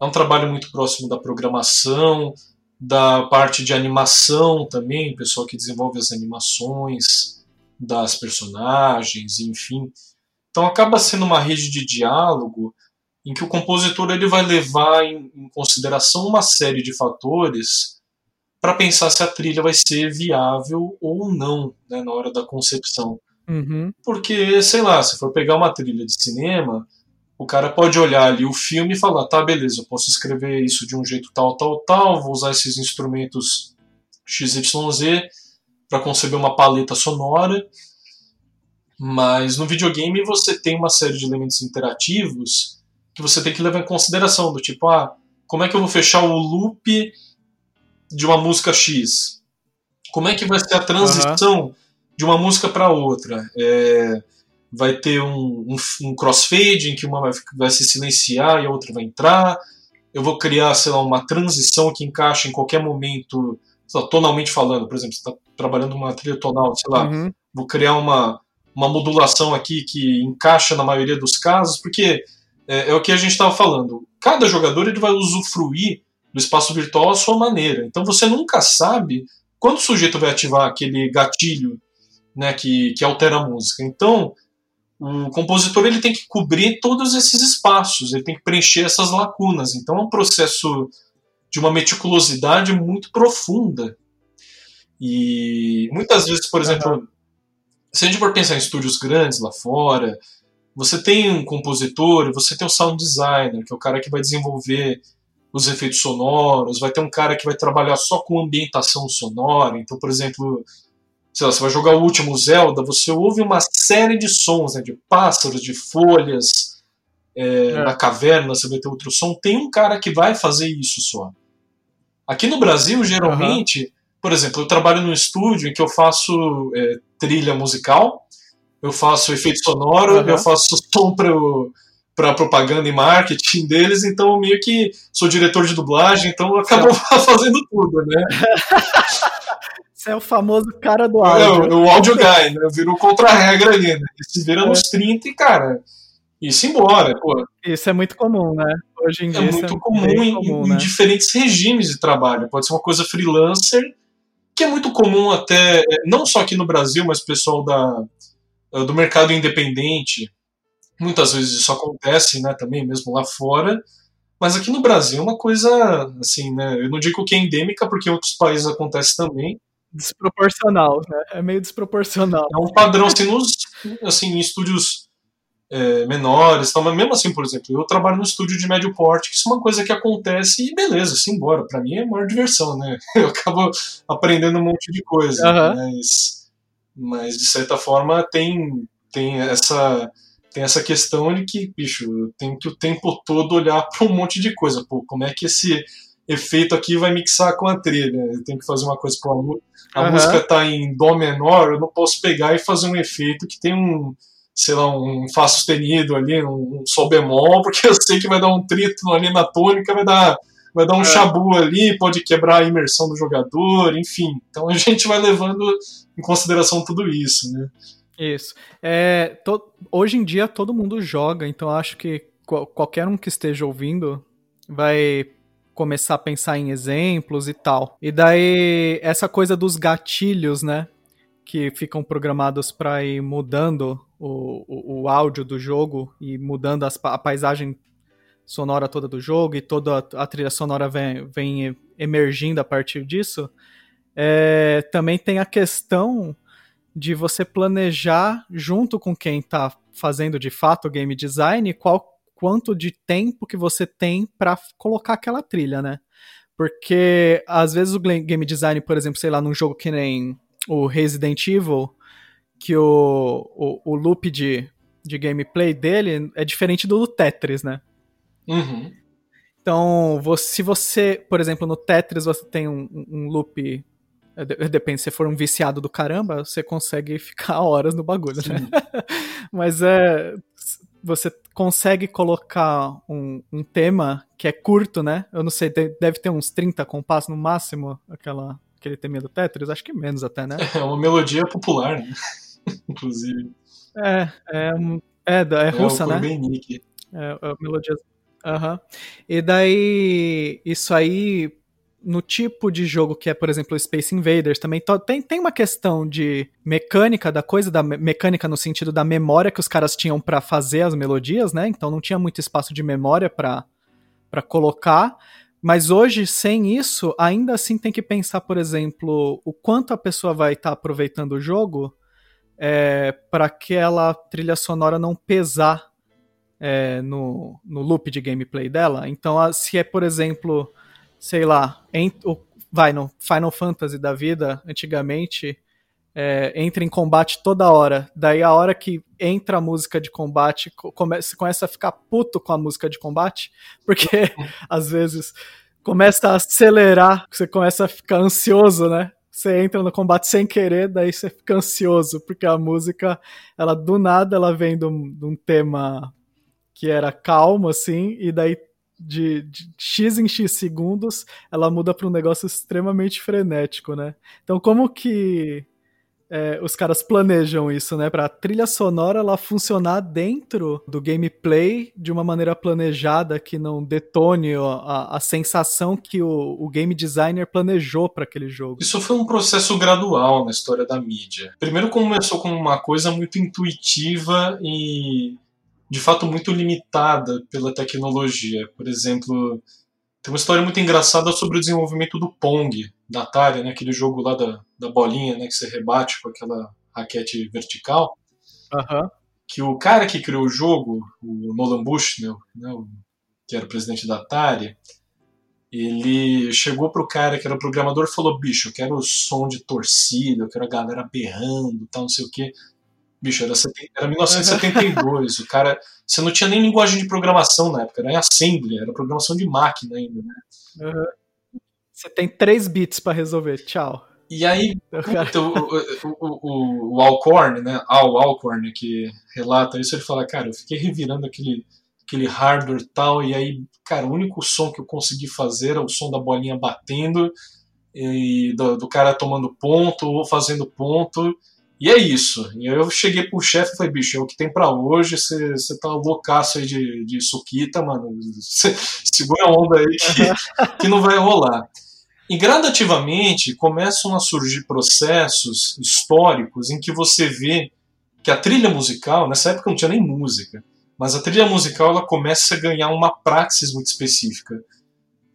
É um trabalho muito próximo da programação, da parte de animação também, pessoal que desenvolve as animações das personagens, enfim. Então acaba sendo uma rede de diálogo em que o compositor ele vai levar em, em consideração uma série de fatores para pensar se a trilha vai ser viável ou não né, na hora da concepção. Uhum. Porque, sei lá, se for pegar uma trilha de cinema, o cara pode olhar ali o filme e falar: tá, beleza, eu posso escrever isso de um jeito tal, tal, tal, vou usar esses instrumentos XYZ para conceber uma paleta sonora. Mas no videogame você tem uma série de elementos interativos que você tem que levar em consideração, do tipo, ah, como é que eu vou fechar o loop de uma música X? Como é que vai ser a transição uhum. de uma música para outra? É, vai ter um, um, um, crossfade em que uma vai, vai se silenciar e a outra vai entrar. Eu vou criar, sei lá, uma transição que encaixa em qualquer momento, lá, tonalmente falando, por exemplo, você está trabalhando uma trilha tonal, sei lá, uhum. vou criar uma, uma modulação aqui que encaixa na maioria dos casos, porque é, é o que a gente estava falando. Cada jogador ele vai usufruir do espaço virtual à sua maneira. Então você nunca sabe quando o sujeito vai ativar aquele gatilho né, que, que altera a música. Então o compositor ele tem que cobrir todos esses espaços, ele tem que preencher essas lacunas. Então é um processo de uma meticulosidade muito profunda. E muitas vezes, por exemplo, se a gente for pensar em estúdios grandes lá fora, você tem um compositor, você tem um sound designer, que é o cara que vai desenvolver os efeitos sonoros, vai ter um cara que vai trabalhar só com ambientação sonora. Então, por exemplo, sei lá, você vai jogar o último Zelda, você ouve uma série de sons, né, de pássaros, de folhas, é, é. na caverna você vai ter outro som. Tem um cara que vai fazer isso só. Aqui no Brasil, geralmente, uhum. por exemplo, eu trabalho num estúdio em que eu faço é, trilha musical, eu faço efeito sonoro, uhum. eu faço som para propaganda e marketing deles, então meio que sou diretor de dublagem, então acabou fazendo tudo, né? Você é o famoso cara do áudio. É, o áudio guy, né? Virou contra-regra ali, né? Se vira é. nos 30 e, cara, isso embora, pô. Isso é muito comum, né? Hoje em é dia. Muito é muito comum, em, comum, né? em diferentes regimes de trabalho. Pode ser uma coisa freelancer, que é muito comum até, não só aqui no Brasil, mas pessoal da, do mercado independente. Muitas vezes isso acontece, né, também mesmo lá fora. Mas aqui no Brasil é uma coisa, assim, né, eu não digo que é endêmica, porque em outros países acontece também. Desproporcional, né? É meio desproporcional. É um padrão, assim, nos, assim em estúdios é, menores, tal, mas mesmo assim, por exemplo, eu trabalho no estúdio de médio porte, que isso é uma coisa que acontece e beleza, sim, embora. Para mim é a maior diversão, né? Eu acabo aprendendo um monte de coisa, uhum. mas, mas de certa forma tem, tem essa tem essa questão de que, bicho, eu tenho que o tempo todo olhar para um monte de coisa. Pô, como é que esse efeito aqui vai mixar com a trilha? Eu tenho que fazer uma coisa com a música. A uhum. música tá em Dó menor, eu não posso pegar e fazer um efeito que tem um sei lá, um Fá sustenido ali, um, Sol bemol, porque eu sei que vai dar um trítono ali na tônica, vai dar, vai dar um é. chabu ali, pode quebrar a imersão do jogador, enfim. Então a gente vai levando em consideração tudo isso, né? Isso. É, to, hoje em dia todo mundo joga, então acho que qualquer um que esteja ouvindo vai começar a pensar em exemplos e tal. E daí, essa coisa dos gatilhos, né? Que ficam programados para ir mudando o, o, o áudio do jogo e mudando as, a paisagem sonora toda do jogo e toda a, a trilha sonora vem, vem, emergindo a partir disso, é, também tem a questão de você planejar junto com quem está fazendo de fato o game design qual quanto de tempo que você tem para colocar aquela trilha, né? Porque às vezes o game design, por exemplo, sei lá, num jogo que nem o Resident Evil, que o, o, o loop de, de gameplay dele é diferente do Tetris, né? Uhum. Então, se você, por exemplo, no Tetris você tem um, um loop. É, depende, se for um viciado do caramba, você consegue ficar horas no bagulho, né? Sim. né? Mas é. Você consegue colocar um, um tema que é curto, né? Eu não sei, deve ter uns 30 compassos no máximo, aquela, aquele tema do Tetris, acho que menos até, né? É uma melodia popular, né? inclusive. É, é, é, é, é russa, né? É, é melodia. Uhum. E daí, isso aí, no tipo de jogo que é, por exemplo, Space Invaders, também tem, tem uma questão de mecânica da coisa, da mecânica no sentido da memória que os caras tinham para fazer as melodias, né? Então não tinha muito espaço de memória para colocar. Mas hoje, sem isso, ainda assim tem que pensar, por exemplo, o quanto a pessoa vai estar tá aproveitando o jogo é, para aquela trilha sonora não pesar é, no, no loop de gameplay dela. Então, se é, por exemplo, sei lá, em, vai no Final Fantasy da vida, antigamente, é, entra em combate toda hora. Daí a hora que entra a música de combate, você começa a ficar puto com a música de combate, porque às vezes começa a acelerar, você começa a ficar ansioso, né? você entra no combate sem querer, daí você fica ansioso, porque a música, ela do nada, ela vem de um tema que era calmo, assim, e daí de, de, X em X segundos, ela muda para um negócio extremamente frenético, né? Então, como que é, os caras planejam isso, né? Pra trilha sonora ela funcionar dentro do gameplay de uma maneira planejada que não detone a, a sensação que o, o, game designer planejou para aquele jogo. Isso foi um processo gradual na história da mídia. Primeiro começou com uma coisa muito intuitiva e de fato muito limitada pela tecnologia. Por exemplo, tem uma história muito engraçada sobre o desenvolvimento do Pong, da Atari, né? aquele jogo lá da, da bolinha né? que você rebate com aquela raquete vertical. Uhum. Que o cara que criou o jogo, o Nolan Bushnell, né? O, que era o presidente da Atari, ele chegou pro cara que era o programador e falou: bicho, eu quero o som de torcida, eu quero a galera berrando, tal, não sei o quê. Bicho, era, era 1972. o cara. Você não tinha nem linguagem de programação na época, era em assembly, era programação de máquina ainda, né? Uhum. Você tem 3 bits para resolver, tchau. E aí, puta, o, o, o, o, Alcorn, né? Al Alcorn, que relata isso, ele fala, cara, eu fiquei revirando aquele, aquele hardware tal, e aí, cara, o único som que eu consegui fazer era o som da bolinha batendo, e do, do cara tomando ponto ou fazendo ponto, e é isso. E eu cheguei pro chefe e falei, bicho, é o que tem para hoje, você tá loucaço aí de, de suquita, mano. Cê, segura a onda aí que, que não vai rolar. E gradativamente começam a surgir processos históricos em que você vê que a trilha musical, nessa época não tinha nem música, mas a trilha musical ela começa a ganhar uma praxis muito específica.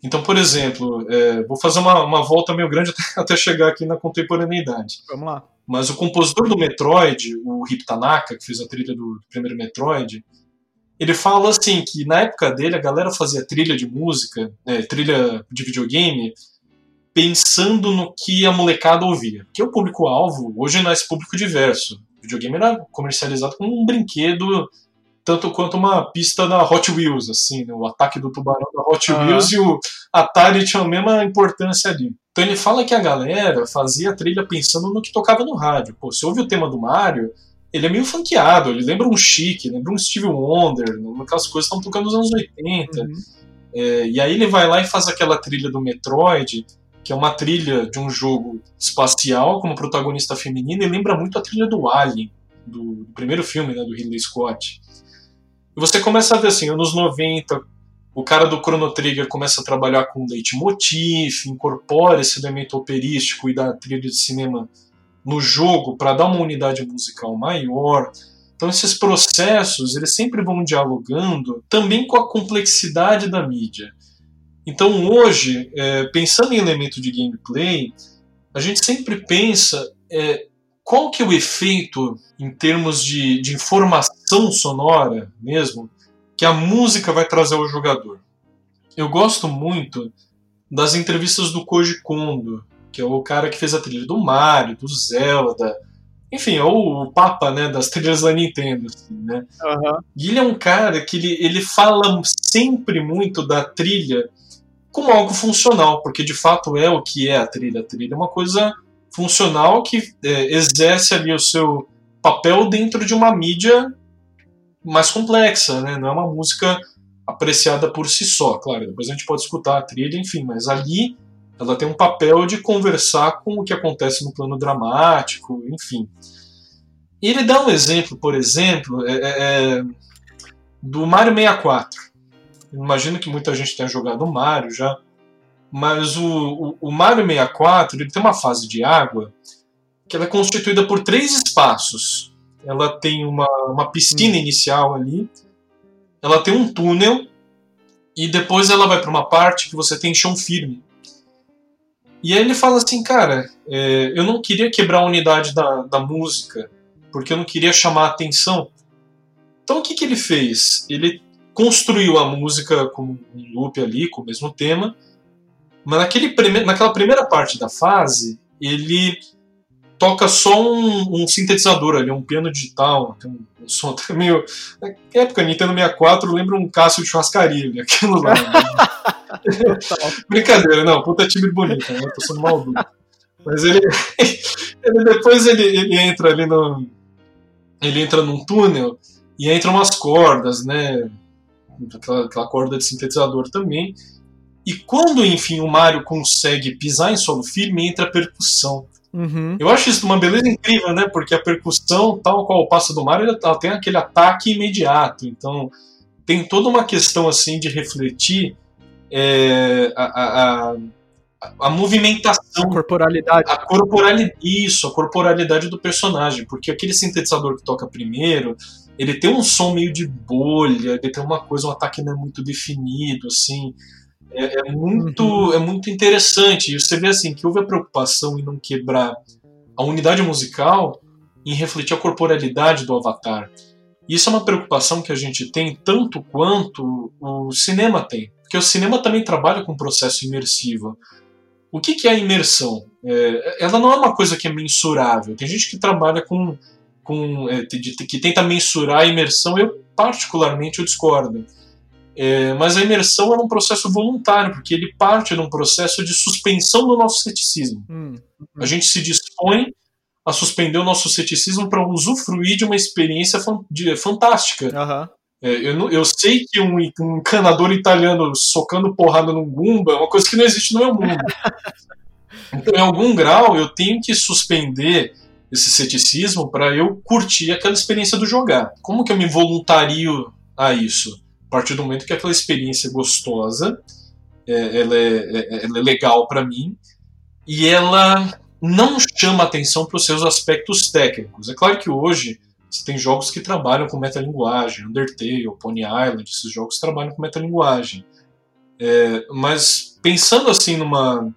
Então, por exemplo, é, vou fazer uma, uma volta meio grande até, até chegar aqui na contemporaneidade. Vamos lá mas o compositor do Metroid, o Hip Tanaka, que fez a trilha do primeiro Metroid, ele fala assim que na época dele a galera fazia trilha de música, é, trilha de videogame, pensando no que a molecada ouvia. Porque o público-alvo hoje não é esse público diverso. O videogame era comercializado como um brinquedo tanto quanto uma pista da Hot Wheels, assim, né? o ataque do tubarão da Hot. Wheels e o Atari tinham a mesma importância ali. Então ele fala que a galera fazia a trilha pensando no que tocava no rádio. Pô, se ouve o tema do Mario, ele é meio funkeado, ele lembra um Chic, lembra um Steve Wonder, aquelas coisas que estão tocando nos anos 80. Uhum. É, e aí ele vai lá e faz aquela trilha do Metroid, que é uma trilha de um jogo espacial, como protagonista feminina, e lembra muito a trilha do Alien, do, do primeiro filme, né, do Ridley Scott. E você começa a ver assim, anos 90, o cara do Chrono Trigger começa a trabalhar com leitmotiv, incorpora esse elemento operístico e da trilha de cinema no jogo para dar uma unidade musical maior. Então esses processos, eles sempre vão dialogando também com a complexidade da mídia. Então hoje, é, pensando em elemento de gameplay, a gente sempre pensa é, qual que é o efeito em termos de, de informação sonora mesmo que a música vai trazer ao jogador. Eu gosto muito das entrevistas do Koji Kondo, que é o cara que fez a trilha do Mario, do Zelda, enfim, é o, papa né, das trilhas da Nintendo. Assim, né? Uhum. E ele é um cara que ele, ele fala sempre muito da trilha como algo funcional, porque de fato é o que é a trilha. A trilha é uma coisa funcional que é, exerce ali o seu papel dentro de uma mídia mais complexa, né? Não é uma música apreciada por si só, claro. Depois a gente pode escutar a trilha, enfim, mas ali ela tem um papel de conversar com o que acontece no plano dramático, enfim. E ele dá um exemplo, por exemplo, é, é, é do Mario 64. Eu imagino que muita gente tenha jogado Mario já. Mas o, o, o Mario 64 ele tem uma fase de água que ela é constituída por três espaços. Ela tem uma, uma piscina hum. inicial ali, ela tem um túnel e depois ela vai para uma parte que você tem chão firme. E aí ele fala assim, cara, é, eu não queria quebrar a unidade da, da música, porque eu não queria chamar a atenção. Então o que, que ele fez? Ele construiu a música com um loop ali, com o mesmo tema, mas naquele prime naquela primeira parte da fase, ele toca só um, um sintetizador ali, um piano digital, tem um, um som até meio. Na época, Nintendo 64 lembra um Cássio de churrascaria ali, aquilo lá. Né? Brincadeira, não, puta time bonito, né? Tô sendo maldoso. Mas ele, ele depois ele, ele entra ali no. Ele entra num túnel e entra umas cordas, né? Aquela, aquela corda de sintetizador também. E quando, enfim, o Mario consegue pisar em solo firme, entra a percussão. Uhum. Eu acho isso uma beleza incrível, né? Porque a percussão, tal qual o passo do Mario, ela tem aquele ataque imediato. Então, tem toda uma questão assim de refletir é, a, a, a, a, movimentação. A corporalidade. A corporalidade. Isso, a corporalidade do personagem. Porque aquele sintetizador que toca primeiro, ele tem um som meio de bolha, ele tem uma coisa, um ataque não é muito definido, assim. É, é muito, uhum. é muito interessante. E você vê assim que houve a preocupação em não quebrar a unidade musical, em refletir a corporalidade do avatar. E isso é uma preocupação que a gente tem tanto quanto o cinema tem. Porque o cinema também trabalha com processo imersivo. O que, que é a imersão? É, ela não é uma coisa que é mensurável. Tem gente que trabalha com. com é, que tenta mensurar a imersão. Eu, particularmente, eu discordo. É, mas a imersão é um processo voluntário, porque ele parte de um processo de suspensão do nosso ceticismo. Hum, hum. A gente se dispõe a suspender o nosso ceticismo para usufruir de uma experiência de, fantástica. Uhum. É, eu, eu, sei que um, um encanador italiano socando porrada num Gumba é uma coisa que não existe no meu mundo. então, em algum grau, eu tenho que suspender esse ceticismo para eu curtir aquela experiência do jogar. Como que eu me voluntario a isso? Partir do momento que aquela experiência é gostosa, é, ela, é, é, ela é legal para mim e ela não chama atenção para os seus aspectos técnicos. É claro que hoje você tem jogos que trabalham com metalinguagem, Undertale, Pony Island, esses jogos trabalham com metalinguagem. É, mas pensando assim numa,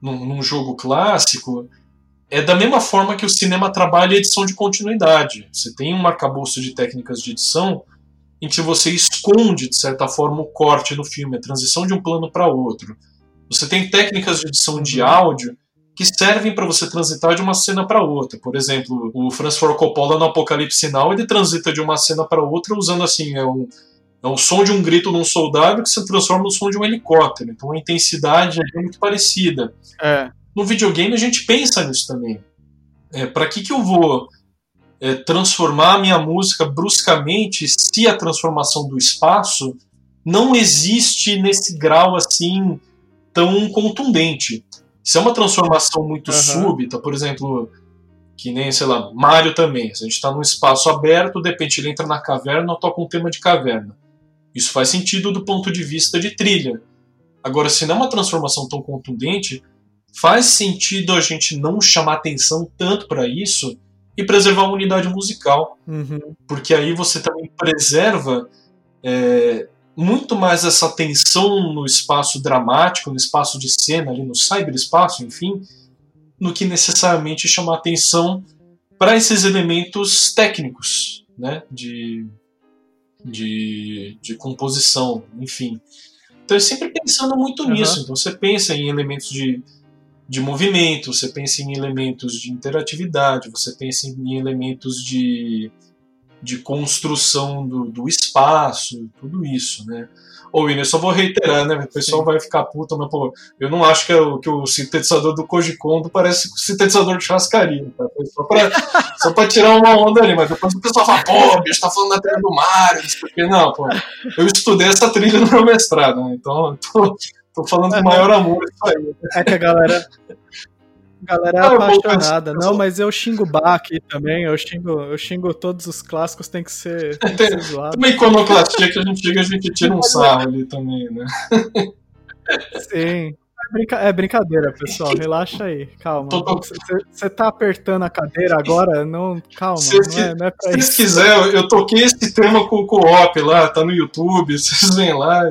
num, num, jogo clássico, é da mesma forma que o cinema trabalha a edição de continuidade. Você tem um arcabouço de técnicas de edição em que você esconde, de certa forma, o corte no filme, a transição de um plano para outro. Você tem técnicas de edição de uhum. áudio que servem para você transitar de uma cena para outra. Por exemplo, o Francis Ford Coppola no Apocalipse Sinal, ele transita de uma cena para outra usando assim, é, um, é o som de um grito de um soldado que se transforma no som de um helicóptero. Então a intensidade é muito parecida. É. No videogame a gente pensa nisso também. É, para que, que eu vou é, transformar a minha música bruscamente se a transformação do espaço não existe nesse grau assim tão contundente? Se é uma transformação muito uhum. súbita, por exemplo, que nem, sei lá, Mario também. Se a gente está num espaço aberto, de repente ele entra na caverna, toca um tema de caverna. Isso faz sentido do ponto de vista de trilha. Agora, se não é uma transformação tão contundente, faz sentido a gente não chamar atenção tanto para isso e preservar a unidade musical. Uhum. Porque aí você também preserva é, muito mais essa tensão no espaço dramático, no espaço de cena, ali no cyberespaço, enfim, do que necessariamente chamar atenção para esses elementos técnicos, né, de, de, de composição, enfim. Então é sempre pensando muito uhum. nisso. Então você pensa em elementos de, de movimento, você pensa em elementos de interatividade, você pensa em elementos de de construção do, do espaço, tudo isso, né? Ô, William, só vou reiterar, né? O pessoal Sim. vai ficar puto, mas, pô, eu não acho que, é o, que o sintetizador do Koji Kondo parece o sintetizador de churrascaria, tá? Só pra, só pra tirar uma onda ali, mas depois o pessoal fala, pô, bicho, tá falando da trilha do Mario, não Não, pô, eu estudei essa trilha no meu mestrado, né? Então, tô, tô falando com maior amor isso aí. É que a galera, galera é ah, apaixonada. Não, mas eu xingo Bach também, eu xingo, eu xingo todos os clássicos, tem que ser, tem que ser uma iconoclastia que a gente chega, a gente tira um sarro ali também, né? Sim. É, brinca é brincadeira, pessoal. Relaxa aí. Calma. Você tá apertando a cadeira agora? Não, calma. Se, não é, não é se vocês quiserem, eu toquei esse tema com o co-op lá, tá no YouTube, vocês vêm lá,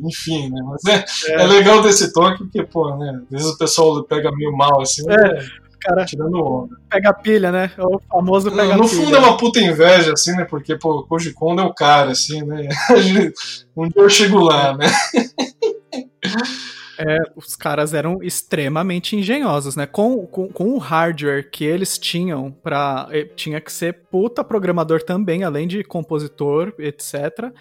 enfim, né? Mas é, é. é legal desse toque, porque, pô, né? Às vezes o pessoal pega meio mal assim. É. Né? cara tirando onda. Pega pilha, né? O famoso pega no, no fundo é uma puta inveja, assim, né? Porque, pô, o Koji Kondo é o cara, assim, né? Um dia eu chego lá, né? é, os caras eram extremamente engenhosos, né? Com, com, com o hardware que eles tinham para eh, tinha que ser puta programador também, além de compositor, etc.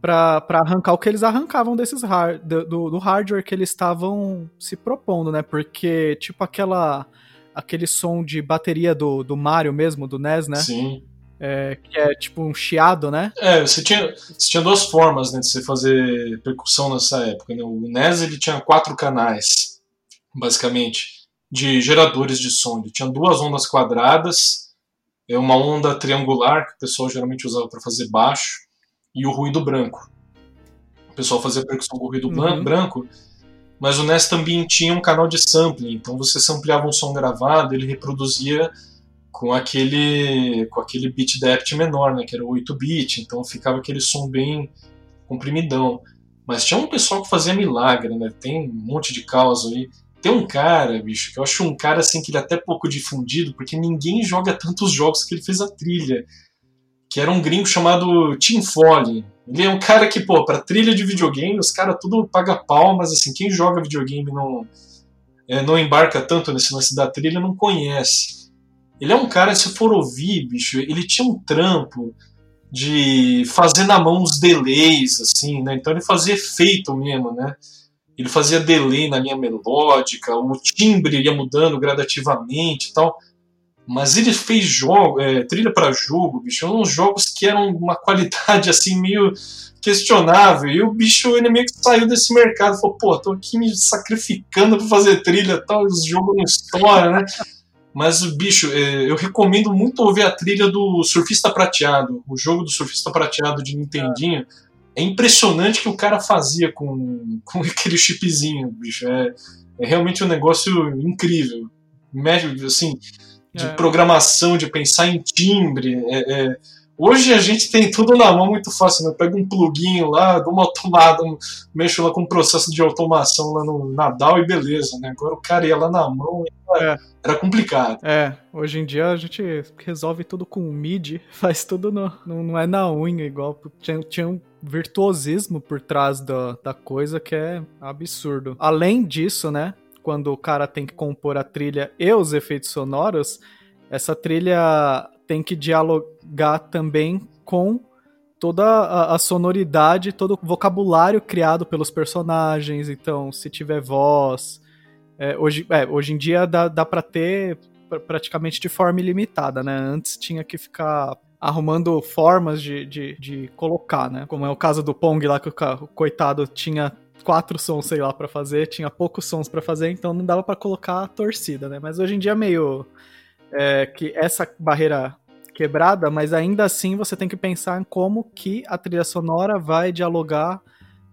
para arrancar o que eles arrancavam desses hard, do, do hardware que eles estavam se propondo, né? Porque, tipo, aquela aquele som de bateria do, do Mario mesmo, do NES, né? Sim. É, que é tipo um chiado, né? É, você tinha, você tinha duas formas né, de você fazer percussão nessa época. Né? O NES ele tinha quatro canais, basicamente, de geradores de som. Ele tinha duas ondas quadradas, é uma onda triangular, que o pessoal geralmente usava para fazer baixo, e o ruído branco. O pessoal fazia percussão com ruído uhum. branco, mas o NES também tinha um canal de sampling, então você sampleava um som gravado, ele reproduzia com aquele com aquele bit depth menor, né, que era o 8 bit, então ficava aquele som bem comprimidão. Mas tinha um pessoal que fazia milagre, né? Tem um monte de causa aí. Tem um cara, bicho, que eu acho um cara assim que ele é até pouco difundido, porque ninguém joga tantos jogos que ele fez a trilha. Que era um gringo chamado Tim Foley. Ele é um cara que, pô, pra trilha de videogame, os caras tudo paga pau, mas assim, quem joga videogame não, é, não embarca tanto nesse lance da trilha não conhece. Ele é um cara, se for ouvir, bicho, ele tinha um trampo de fazer na mão os delays, assim, né? Então ele fazia efeito mesmo, né? Ele fazia delay na linha melódica, o timbre ia mudando gradativamente e tal. Mas ele fez jogo, é, trilha para jogo, bicho, uns jogos que eram uma qualidade assim meio questionável. E o bicho ele meio que saiu desse mercado, falou, pô, tô aqui me sacrificando para fazer trilha, tal, os jogos não estouram, né? Mas, bicho, é, eu recomendo muito ouvir a trilha do Surfista Prateado, o jogo do Surfista Prateado de Nintendinho. É impressionante que o cara fazia com, com aquele chipzinho, bicho. É, é realmente um negócio incrível. Médio, assim, de é. programação, de pensar em timbre. É, é, hoje a gente tem tudo na mão muito fácil, né? Pega um pluguinho lá, dou uma tomada, mexo lá com um processo de automação lá no Nadal e beleza, né? Agora o cara ia lá na mão era, é. era complicado. É, hoje em dia a gente resolve tudo com MIDI, faz tudo no, não, não é na unha, igual tinha, tinha um virtuosismo por trás da, da coisa que é absurdo. Além disso, né, quando o cara tem que compor a trilha e os efeitos sonoros, essa trilha tem que dialogar também com toda a, a, sonoridade, todo o vocabulário criado pelos personagens. Então, se tiver voz. É, hoje, é, hoje em dia dá, dá pra ter praticamente de forma ilimitada, né? Antes tinha que ficar arrumando formas de, de, de colocar, né? Como é o caso do Pong lá, que o, o coitado tinha quatro sons, sei lá, para fazer, tinha poucos sons para fazer, então não dava para colocar a torcida, né? Mas hoje em dia é meio é, que essa barreira quebrada, mas ainda assim você tem que pensar em como que a trilha sonora vai dialogar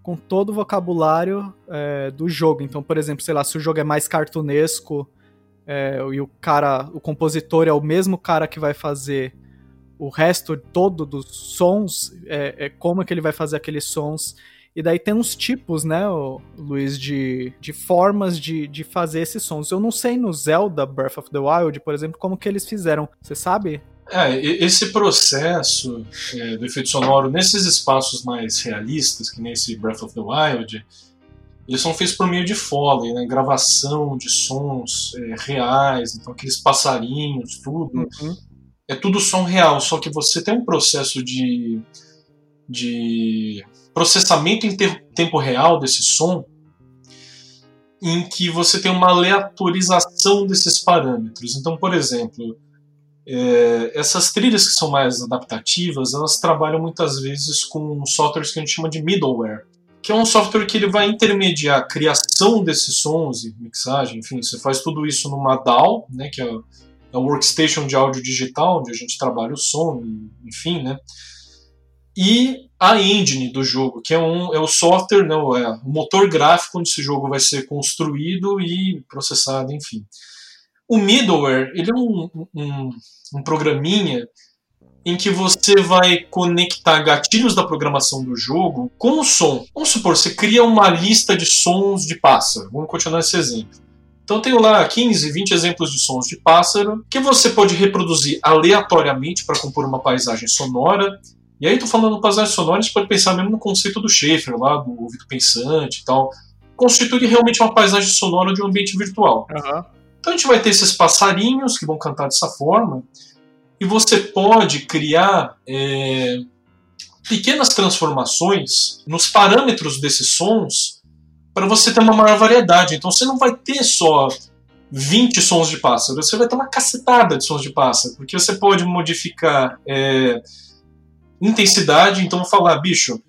com todo o vocabulário é, do jogo. Então, por exemplo, sei lá, se o jogo é mais cartunesco é, e o cara, o compositor é o mesmo cara que vai fazer o resto todo dos sons, é, é como que ele vai fazer aqueles sons. E daí tem uns tipos, né, Luiz, de, de formas de, de fazer esses sons. Eu não sei no Zelda Breath of the Wild, por exemplo, como que eles fizeram. Você sabe? É, esse processo é, do efeito sonoro nesses espaços mais realistas, que nem esse Breath of the Wild, eles são feitos por meio de foley, né? gravação de sons é, reais, então aqueles passarinhos, tudo. Uhum. É tudo som real, só que você tem um processo de, de processamento em tempo real desse som em que você tem uma aleatorização desses parâmetros. Então, por exemplo, é, essas trilhas que são mais adaptativas, elas trabalham muitas vezes com softwares que a gente chama de middleware, que é um software que ele vai intermediar a criação desses sons e mixagem, enfim, você faz tudo isso numa DAW, né, que é a workstation de áudio digital, onde a gente trabalha o som, enfim, né, e a engine do jogo, que é, um, é o software, né, é o motor gráfico onde esse jogo vai ser construído e processado, enfim. O middleware, ele é um, um, um programinha em que você vai conectar gatilhos da programação do jogo com o som. Vamos supor, você cria uma lista de sons de pássaro. Vamos continuar esse exemplo. Então tenho lá 15, 20 exemplos de sons de pássaro que você pode reproduzir aleatoriamente para compor uma paisagem sonora. E aí, estou falando paisagem sonora, você pode pensar mesmo no conceito do Schaefer, lá, do ouvido pensante e tal. Constitui realmente uma paisagem sonora de um ambiente virtual. Uhum. Então a gente vai ter esses passarinhos que vão cantar dessa forma, e você pode criar é, pequenas transformações nos parâmetros desses sons para você ter uma maior variedade. Então você não vai ter só 20 sons de pássaro, você vai ter uma cacetada de sons de pássaro, porque você pode modificar é, intensidade. Então, vou falar, bicho,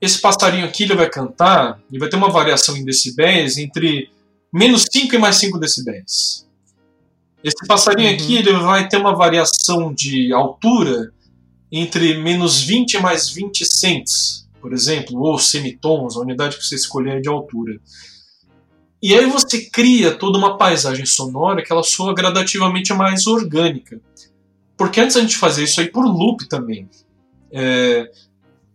esse passarinho aqui ele vai cantar e vai ter uma variação em decibéis entre menos 5 e mais 5 decibéis. Esse passarinho uhum. aqui ele vai ter uma variação de altura entre menos 20 e mais 20 cents, por exemplo, ou semitons, a unidade que você escolher de altura. E aí você cria toda uma paisagem sonora que ela soa gradativamente mais orgânica. Porque antes a gente fazia isso aí por loop também. É,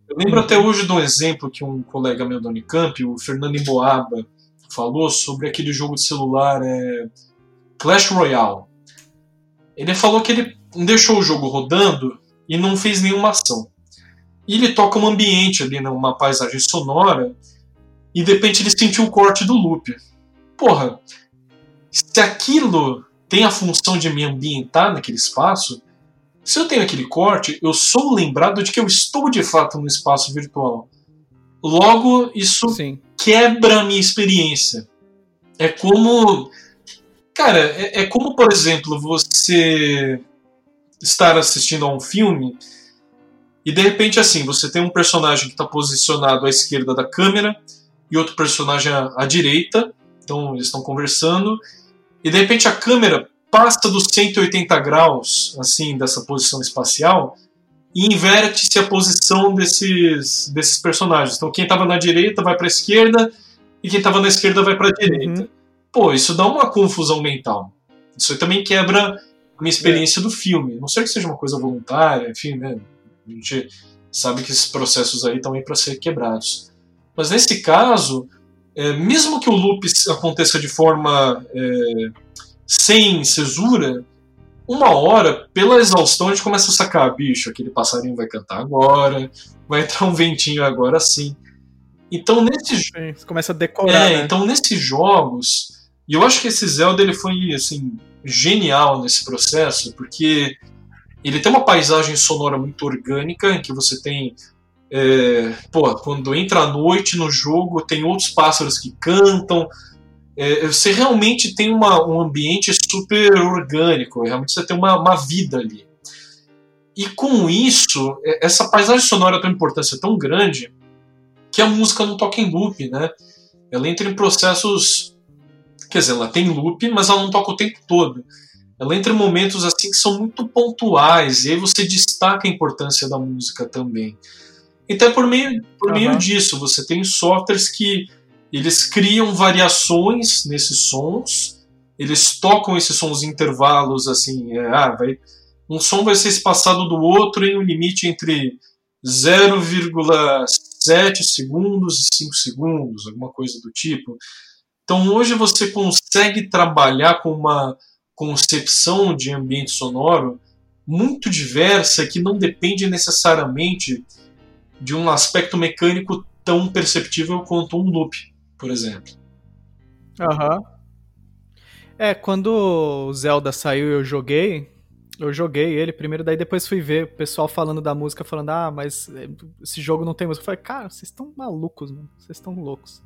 eu lembro uhum. até hoje de um exemplo que um colega meu da Unicamp, o Fernando Emboaba, falou sobre aquele jogo de celular é, Clash Royale. Ele falou que ele deixou o jogo rodando e não fez nenhuma ação. E ele toca um ambiente ali, né, paisagem sonora, e de repente ele sentiu o corte do loop. Porra, se aquilo tem a função de me ambientar naquele espaço, se eu tenho aquele corte, eu sou lembrado de que eu estou de fato no espaço virtual. Logo, isso Sim quebra a minha experiência. É como. Cara, é, é como, por exemplo, você estar assistindo a um filme e de repente, assim, você tem um personagem que está posicionado à esquerda da câmera e outro personagem à, à direita, então eles estão conversando, e de repente a câmera passa dos 180 graus, assim, dessa posição espacial, e inverte-se a posição desses, desses personagens. Então quem estava na direita vai para a esquerda e quem estava na esquerda vai para a direita. Uhum. Pô, isso dá uma confusão mental. Isso também quebra a minha experiência é. do filme. Não sei que seja uma coisa voluntária, enfim, né? A gente sabe que esses processos aí estão aí para ser quebrados. Mas nesse caso, é, mesmo que o loop aconteça de forma é, sem cesura, uma hora, pela exaustão, a gente começa a sacar, bicho, aquele passarinho vai cantar agora, vai entrar um ventinho agora sim. Então, nesses. Você começa a decorar. É, né? então nesses jogos. E eu acho que esse Zelda ele foi assim, genial nesse processo, porque ele tem uma paisagem sonora muito orgânica, em que você tem. É, pô, quando entra a noite no jogo, tem outros pássaros que cantam. É, você realmente tem uma, um ambiente super orgânico, realmente você tem uma, uma vida ali. E com isso, é, essa paisagem sonora tem uma importância tão grande que a música não toca em loop, né? Ela entra em processos. Quer dizer, ela tem loop, mas ela não toca o tempo todo. Ela entra em momentos assim que são muito pontuais, e aí você destaca a importância da música também. Então, por meio, por uhum. meio disso, você tem softwares que eles criam variações nesses sons, eles tocam esses sons em intervalos assim, é, ah, vai, um som vai ser espaçado do outro em um limite entre 0,7 segundos e 5 segundos, alguma coisa do tipo. Então hoje você consegue trabalhar com uma concepção de ambiente sonoro muito diversa que não depende necessariamente de um aspecto mecânico tão perceptível quanto um loop, por exemplo. Aham. Uhum. É, quando o Zelda saiu eu joguei, eu joguei ele primeiro, daí depois fui ver o pessoal falando da música, falando, ah, mas eh, esse jogo não tem música. Eu falei, cara, vocês estão malucos, mano. Vocês estão loucos.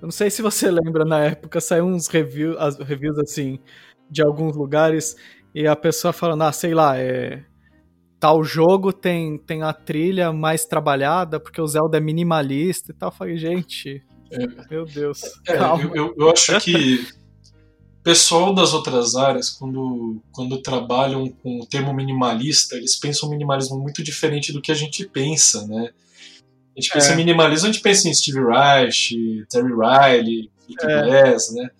Eu não sei se você lembra, na época saiu uns reviews, reviews assim, de alguns lugares, e a pessoa falando, ah, sei lá, é. Tal jogo tem, tem a trilha mais trabalhada, porque o Zelda é minimalista e tal. Eu falei, gente, é. meu Deus. É, eu, eu, eu acho que pessoal das outras áreas, quando, quando trabalham com o termo minimalista, eles pensam minimalismo muito diferente do que a gente pensa, né? A gente pensa é. em minimalismo, a gente pensa em Steve Reich, Terry Riley, Rick é. Glass, né?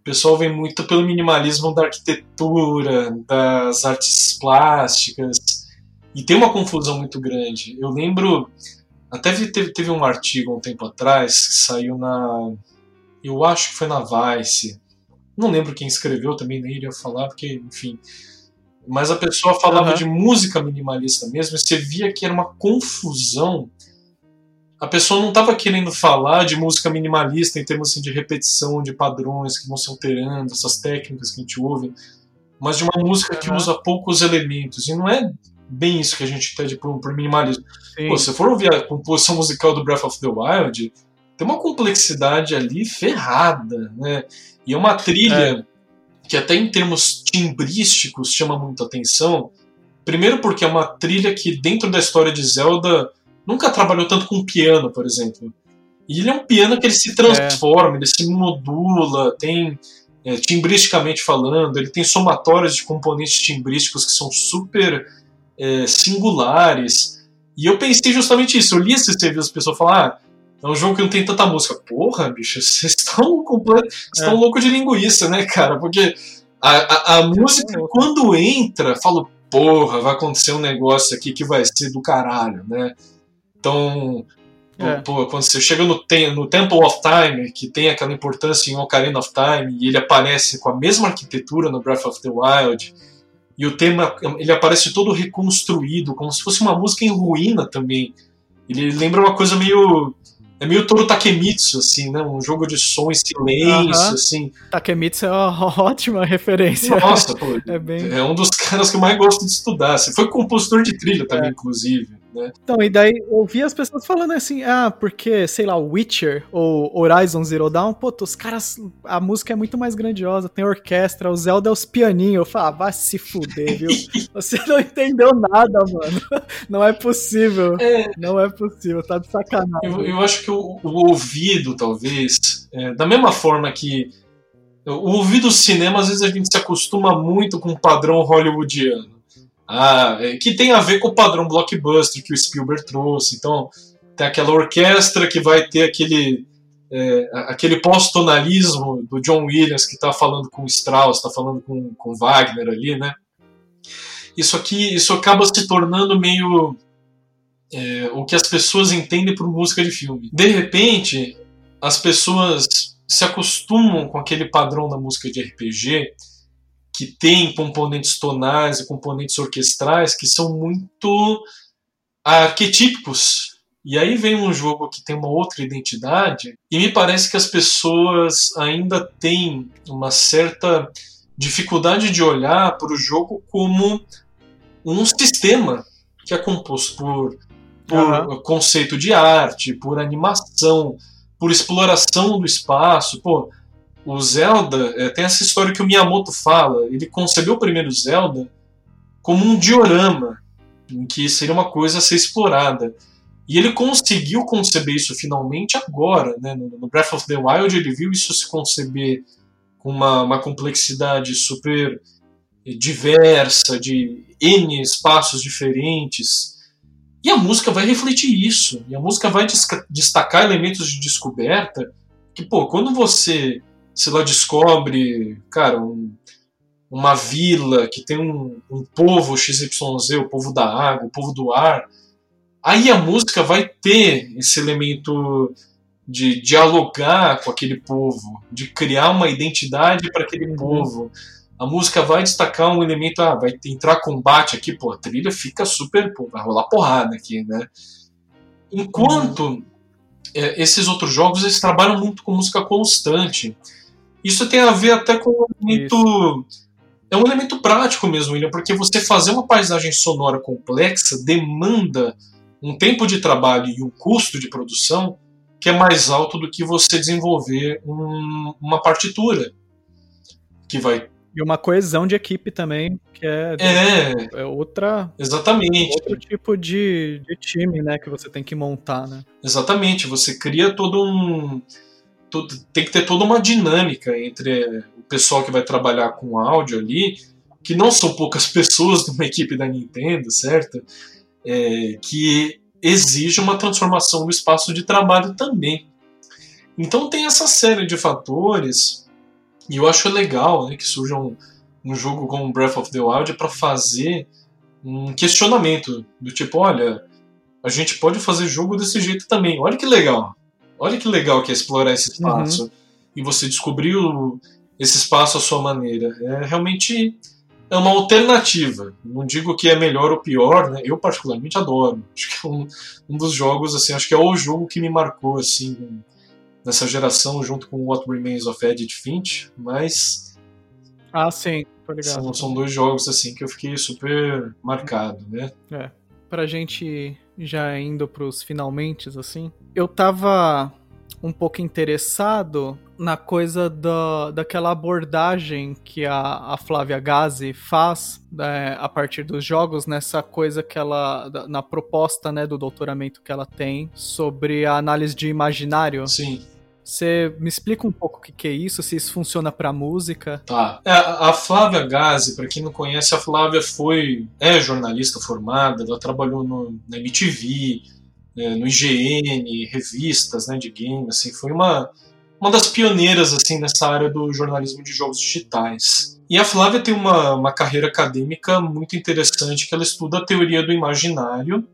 O pessoal vem muito pelo minimalismo da arquitetura, das artes plásticas, e tem uma confusão muito grande. Eu lembro, até teve, teve um artigo um tempo atrás que saiu na. Eu acho que foi na Vice, não lembro quem escreveu, também nem iria falar, porque, enfim. Mas a pessoa falava uhum. de música minimalista mesmo, e você via que era uma confusão. A pessoa não estava querendo falar de música minimalista em termos assim, de repetição, de padrões que vão se alterando, essas técnicas que a gente ouve, mas de uma música uhum. que usa poucos elementos. E não é bem isso que a gente pede por, por minimalismo. Pô, se for ouvir a composição musical do Breath of the Wild, tem uma complexidade ali ferrada, né? E é uma trilha é. que até em termos timbrísticos chama muito atenção. Primeiro porque é uma trilha que dentro da história de Zelda nunca trabalhou tanto com piano, por exemplo. E ele é um piano que ele se transforma, é. ele se modula, tem é, timbristicamente falando, ele tem somatórias de componentes timbrísticos que são super é, singulares. E eu pensei justamente isso. Eu li esses reviews, as pessoas falar, ah, é um jogo que não tem tanta música. Porra, bicho, vocês estão completo, estão é. louco de linguiça, né, cara? Porque a, a, a música, quando entra, falo, porra, vai acontecer um negócio aqui que vai ser do caralho, né? Então, é. pô, quando você chega no, no Temple of Time, que tem aquela importância em Ocarina of Time, e ele aparece com a mesma arquitetura no Breath of the Wild, e o tema ele aparece todo reconstruído, como se fosse uma música em ruína também. Ele lembra uma coisa meio é meio Toro Takemitsu, assim, né? Um jogo de som em silêncio, assim. Takemitsu é uma ótima referência. Nossa, pô. é, bem... é um dos caras que eu mais gosto de estudar. Você foi compositor de trilha também, é. inclusive né? Então, e daí eu vi as pessoas falando assim, ah, porque, sei lá, Witcher ou Horizon Zero Dawn, pô, os caras, a música é muito mais grandiosa, tem orquestra, o Zelda é os pianinhos. Eu falo, ah, vai se fuder, viu? Você não entendeu nada, mano. Não é possível. É... Não é possível, tá de sacanagem. Eu, eu acho que o, o ouvido, talvez, é, da mesma forma que o ouvido do cinema, às vezes a gente se acostuma muito com o padrão hollywoodiano. Ah, é, que tem a ver com o padrão blockbuster que o Spielberg trouxe. Então, tem aquela orquestra que vai ter aquele, é, aquele pós-tonalismo do John Williams que está falando com Strauss, está falando com, com Wagner ali, né? Isso aqui, isso acaba se tornando meio é, o que as pessoas entendem por música de filme. De repente, as pessoas se acostumam com aquele padrão da música de RPG que tem componentes tonais e componentes orquestrais que são muito arquetípicos. E aí vem um jogo que tem uma outra identidade, e me parece que as pessoas ainda têm uma certa dificuldade de olhar para o jogo como um sistema que é composto por, por uhum. conceito de arte, por animação, por exploração do espaço. Pô, o Zelda é, tem essa história que o Miyamoto fala. Ele concebeu o primeiro Zelda como um diorama, em que seria uma coisa a ser explorada. E ele conseguiu conceber isso finalmente agora, né? No Breath of the Wild ele viu isso se conceber com uma, uma complexidade super diversa, de N espaços diferentes. E a música vai refletir isso. E a música vai destacar elementos de descoberta que, pô, quando você, se lá, descobre, cara, um, uma vila que tem um, um povo XYZ, o povo da água, o povo do ar, aí a música vai ter esse elemento de dialogar com aquele povo, de criar uma identidade para aquele uhum. povo. A música vai destacar um elemento, ah, vai entrar combate aqui, pô, a trilha fica super, pô, vai rolar porrada aqui, né? Enquanto uhum. é, esses outros jogos eles trabalham muito com música constante. Isso tem a ver até com um elemento. Isso. É um elemento prático mesmo, William, porque você fazer uma paisagem sonora complexa demanda um tempo de trabalho e um custo de produção que é mais alto do que você desenvolver um, uma partitura que vai e uma coesão de equipe também, que é, é, é outra. Exatamente. Outro tipo de, de time, né, que você tem que montar, né? Exatamente. Você cria todo um. Todo, tem que ter toda uma dinâmica entre o pessoal que vai trabalhar com áudio ali, que não são poucas pessoas numa equipe da Nintendo, certo? É, que exige uma transformação no espaço de trabalho também. Então tem essa série de fatores, e eu acho legal né, que surja um, um jogo como Breath of the Wild para fazer um questionamento do tipo, olha, a gente pode fazer jogo desse jeito também. Olha que legal. Olha que legal que é explorar esse espaço. Uhum. E você descobriu esse espaço à sua maneira. É realmente é uma alternativa. Não digo que é melhor ou pior, né? Eu particularmente adoro. Acho que é um, um dos jogos, assim, acho que é o jogo que me marcou, assim, nessa geração, junto com What Remains of Edith Finch, mas... Ah, sim, tô ligado. São, são dois jogos, assim, que eu fiquei super marcado, né? É. Pra gente já indo pros finalmente, assim, eu tava um pouco interessado na coisa da, daquela abordagem que a, a Flávia Gazi faz né, a partir dos jogos, nessa coisa que ela. na proposta né, do doutoramento que ela tem sobre a análise de imaginário. Sim. Você me explica um pouco o que, que é isso, se isso funciona para música? Tá. É, a Flávia Gazi, para quem não conhece, a Flávia foi é jornalista formada, ela trabalhou no, na MTV, é, no IGN, revistas né, de game, assim, foi uma, uma das pioneiras assim nessa área do jornalismo de jogos digitais. E a Flávia tem uma, uma carreira acadêmica muito interessante, que ela estuda a teoria do imaginário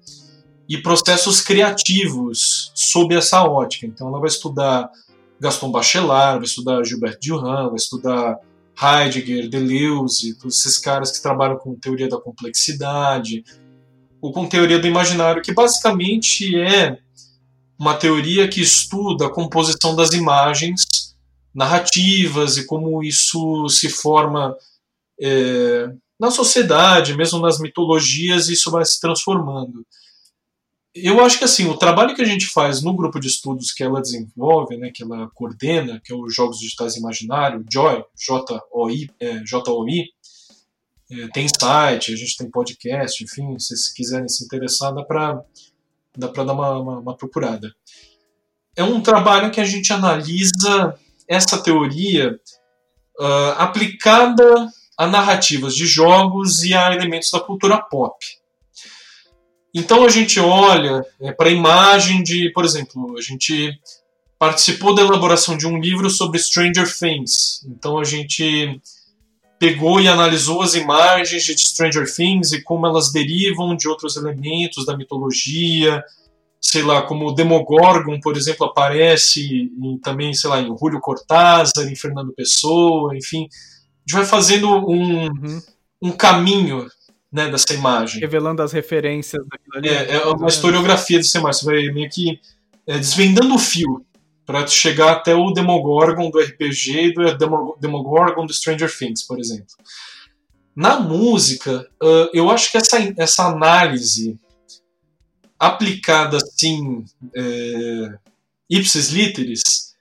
e processos criativos sob essa ótica. Então ela vai estudar Gaston Bachelard, vai estudar Gilbert Durand, vai estudar Heidegger, Deleuze, todos esses caras que trabalham com teoria da complexidade, ou com teoria do imaginário, que basicamente é uma teoria que estuda a composição das imagens narrativas e como isso se forma é, na sociedade, mesmo nas mitologias, isso vai se transformando. Eu acho que assim, o trabalho que a gente faz no grupo de estudos que ela desenvolve, né, que ela coordena, que é os Jogos Digitais Imaginário, JOI, J-O-I, é, J-O-I, é, tem site, a gente tem podcast, enfim, se vocês quiserem se interessar, dá para dá dar uma, uma, uma procurada. É um trabalho que a gente analisa essa teoria uh, aplicada a narrativas de jogos e a elementos da cultura pop. Então a gente olha é, para a imagem de, por exemplo, a gente participou da elaboração de um livro sobre Stranger Things. Então a gente pegou e analisou as imagens de Stranger Things e como elas derivam de outros elementos da mitologia, sei lá, como o Demogorgon, por exemplo, aparece em, também, sei lá, em Julio Cortázar, em Fernando Pessoa, enfim, gente vai fazendo um, uhum. um caminho né, dessa imagem. Revelando as referências daquilo ali. É, é uma historiografia dessa imagem. Você vai meio que é, desvendando o fio para chegar até o Demogorgon do RPG e do Demogorgon do Stranger Things, por exemplo. Na música, uh, eu acho que essa, essa análise aplicada assim, é, ipsis literis,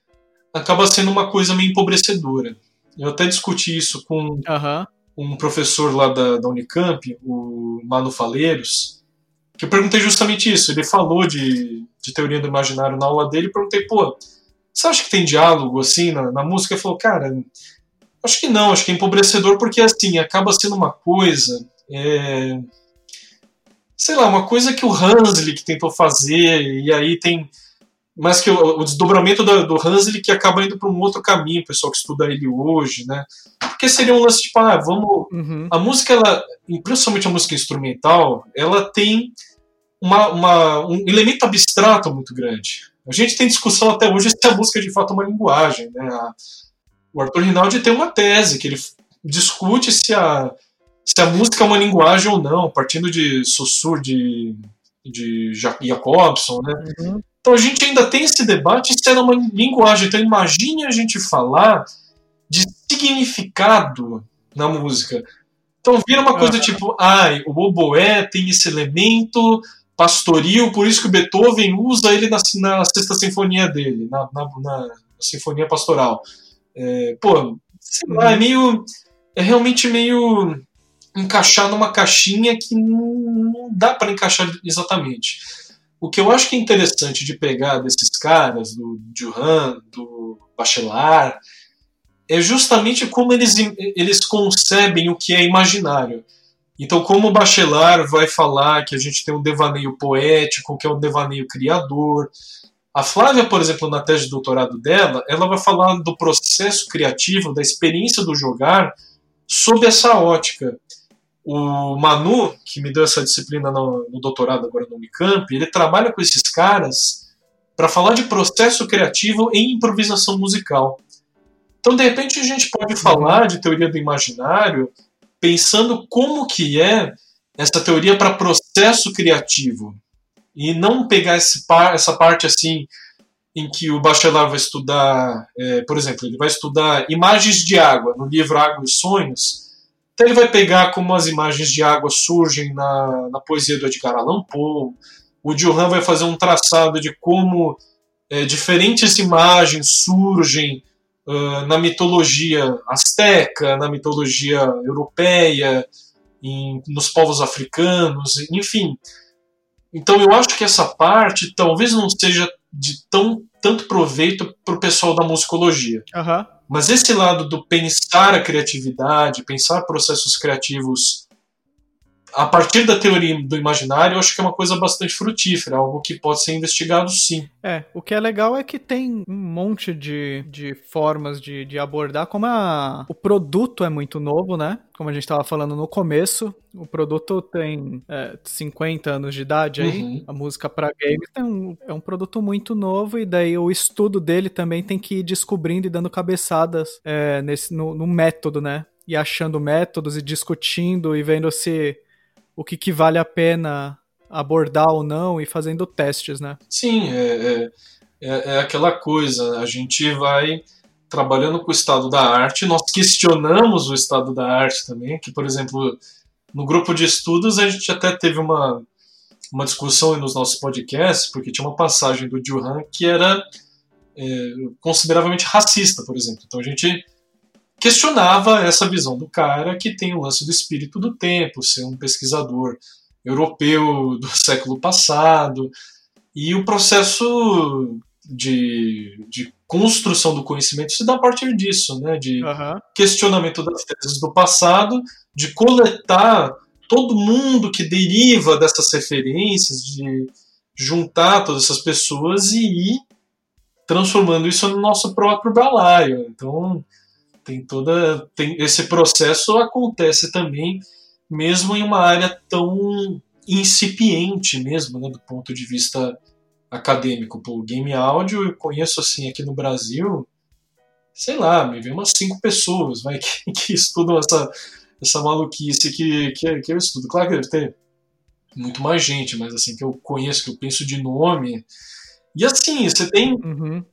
acaba sendo uma coisa meio empobrecedora. Eu até discuti isso com uhum. Um professor lá da, da Unicamp, o Mano Faleiros, que eu perguntei justamente isso. Ele falou de, de teoria do imaginário na aula dele e perguntei, pô, você acha que tem diálogo assim na, na música? Ele falou, cara, acho que não, acho que é empobrecedor porque assim, acaba sendo uma coisa. É, sei lá, uma coisa que o Hanslick tentou fazer, e aí tem. Mas que o, o desdobramento do, do Hanslick que acaba indo para um outro caminho, o pessoal que estuda ele hoje, né? Porque seria um lance tipo, ah, vamos. Uhum. A música, ela, principalmente a música instrumental, ela tem uma, uma, um elemento abstrato muito grande. A gente tem discussão até hoje se a música é de fato uma linguagem. Né? A, o Arthur Rinaldi tem uma tese que ele discute se a, se a música é uma linguagem ou não, partindo de Saussure, de, de Jacobson. Né? Uhum. Então a gente ainda tem esse debate se era uma linguagem. Então imagine a gente falar de significado na música. Então vira uma coisa uhum. tipo, ai, o oboé tem esse elemento pastoril, por isso que o Beethoven usa ele na, na sexta sinfonia dele, na, na, na sinfonia pastoral. É, pô, sei lá, é meio. É realmente meio encaixar numa caixinha que não dá para encaixar exatamente. O que eu acho que é interessante de pegar desses caras, do Duran, do Bachelard, é justamente como eles, eles concebem o que é imaginário. Então, como o Bachelard vai falar que a gente tem um devaneio poético, que é um devaneio criador. A Flávia, por exemplo, na tese de doutorado dela, ela vai falar do processo criativo, da experiência do jogar, sob essa ótica. O Manu, que me deu essa disciplina no, no doutorado agora no Unicamp, ele trabalha com esses caras para falar de processo criativo em improvisação musical. Então, de repente, a gente pode falar de teoria do imaginário pensando como que é essa teoria para processo criativo e não pegar par, essa parte assim em que o bacharel vai estudar, é, por exemplo, ele vai estudar imagens de água no livro Água e Sonhos, então ele vai pegar como as imagens de água surgem na, na poesia do Edgar Allan Poe, o Johan vai fazer um traçado de como é, diferentes imagens surgem uh, na mitologia asteca, na mitologia europeia, em, nos povos africanos, enfim. Então eu acho que essa parte talvez não seja de tão tanto proveito para o pessoal da musicologia. Uhum. Mas esse lado do pensar a criatividade, pensar processos criativos a partir da teoria do imaginário, eu acho que é uma coisa bastante frutífera, algo que pode ser investigado sim. É, o que é legal é que tem um monte de, de formas de, de abordar, como a, o produto é muito novo, né? Como a gente estava falando no começo, o produto tem é, 50 anos de idade aí, uhum. a música para games é um, é um produto muito novo, e daí o estudo dele também tem que ir descobrindo e dando cabeçadas é, nesse, no, no método, né? E achando métodos e discutindo e vendo se o que, que vale a pena abordar ou não e fazendo testes, né? Sim, é, é, é, é aquela coisa, a gente vai trabalhando com o estado da arte, nós questionamos o estado da arte também, que, por exemplo, no grupo de estudos a gente até teve uma, uma discussão nos nossos podcasts, porque tinha uma passagem do Duran que era é, consideravelmente racista, por exemplo. Então a gente questionava essa visão do cara que tem o lance do espírito do tempo, ser um pesquisador europeu do século passado, e o processo de, de construção do conhecimento se dá a partir disso, né? de uhum. questionamento das teses do passado, de coletar todo mundo que deriva dessas referências, de juntar todas essas pessoas e ir transformando isso no nosso próprio balaio. Então, tem toda tem esse processo acontece também mesmo em uma área tão incipiente mesmo, né, do ponto de vista acadêmico. O game áudio eu conheço assim aqui no Brasil, sei lá, me vem umas cinco pessoas vai, que, que estudam essa, essa maluquice que, que, que eu estudo. Claro que deve ter muito mais gente, mas assim, que eu conheço, que eu penso de nome. E assim, você tem. Uhum.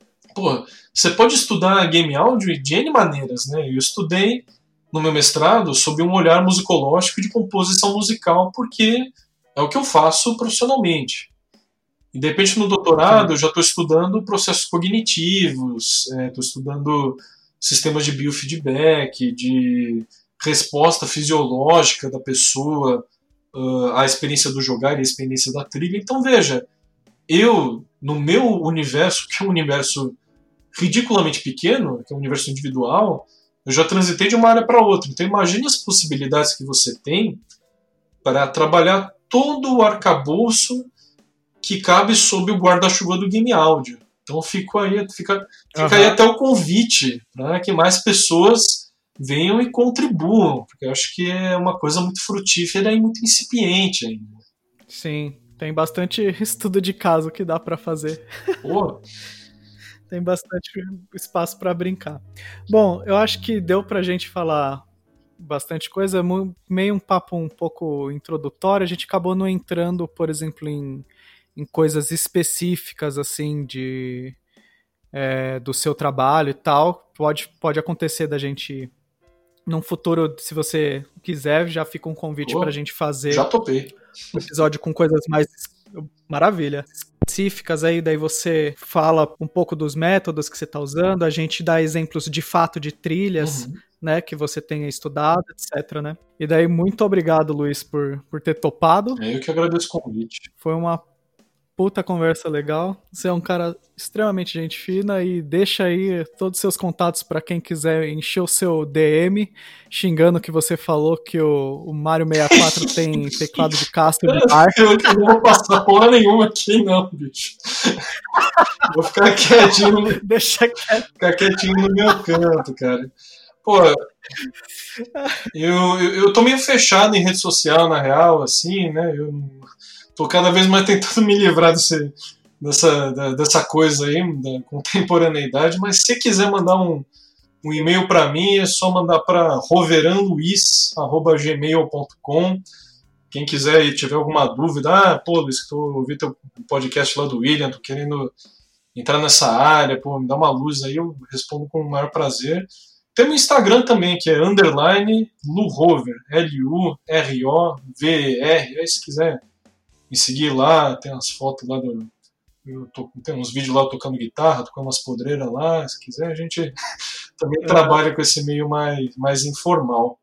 Você pode estudar game áudio de N maneiras, né? Eu estudei no meu mestrado sob um olhar musicológico de composição musical, porque é o que eu faço profissionalmente. E de repente no doutorado eu já estou estudando processos cognitivos, estou é, estudando sistemas de biofeedback, de resposta fisiológica da pessoa uh, à experiência do jogar e à experiência da trilha. Então veja, eu no meu universo, que é um universo ridiculamente pequeno, que é um universo individual, eu já transitei de uma área para outra. Então imagine as possibilidades que você tem para trabalhar todo o arcabouço que cabe sob o guarda-chuva do game áudio. Então fico aí, fica, fica uhum. aí até o convite para né, que mais pessoas venham e contribuam, porque eu acho que é uma coisa muito frutífera e muito incipiente ainda. Sim, tem bastante estudo de caso que dá para fazer. Pô. Tem bastante espaço para brincar. Bom, eu acho que deu para a gente falar bastante coisa, meio um papo um pouco introdutório. A gente acabou não entrando, por exemplo, em, em coisas específicas assim de é, do seu trabalho e tal. Pode, pode acontecer da gente num futuro, se você quiser, já fica um convite para a gente fazer. Já topei. Um episódio com coisas mais maravilha específicas aí, daí você fala um pouco dos métodos que você está usando, a gente dá exemplos de fato de trilhas, uhum. né, que você tenha estudado, etc, né? E daí, muito obrigado, Luiz, por, por ter topado. É eu que agradeço o convite. Foi uma puta conversa legal. Você é um cara extremamente gente fina e deixa aí todos os seus contatos para quem quiser encher o seu DM, xingando que você falou que o, o Mario 64 tem teclado de Castro de ar. Eu não vou passar porra nenhuma aqui, não, bicho. Vou ficar quietinho. Deixa quieto. Ficar quietinho no meu canto, cara. Pô, eu, eu, eu tô meio fechado em rede social, na real, assim, né? Eu não tô cada vez mais tentando me livrar desse, dessa, dessa coisa aí, da contemporaneidade, mas se quiser mandar um, um e-mail para mim, é só mandar para roveranluiz.gmail.com. Quem quiser e tiver alguma dúvida, ah, pô, Luiz, que eu ouvi teu podcast lá do William, tô querendo entrar nessa área, pô, me dá uma luz aí, eu respondo com o maior prazer. Tem um Instagram também, que é underline Lurover, L-U-R-O-V-E-R, aí se quiser me seguir lá, tem umas fotos lá do. Tô, tem uns vídeos lá tocando guitarra, tocando umas podreiras lá, se quiser, a gente também é. trabalha com esse meio mais, mais informal.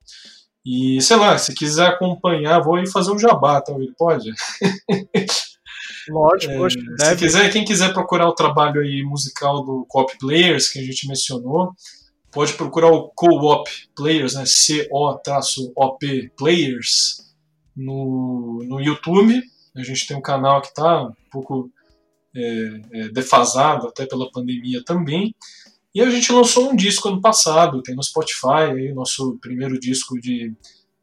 E, sei lá, se quiser acompanhar, vou aí fazer um jabá, tá, Ele Pode? Lógico, é, se quiser, quem quiser procurar o trabalho aí musical do Co-op Players, que a gente mencionou, pode procurar o Co-op Players, né? C-O-OP Players, no, no YouTube a gente tem um canal que está um pouco é, é, defasado, até pela pandemia também. E a gente lançou um disco ano passado, tem no Spotify, aí, nosso primeiro disco de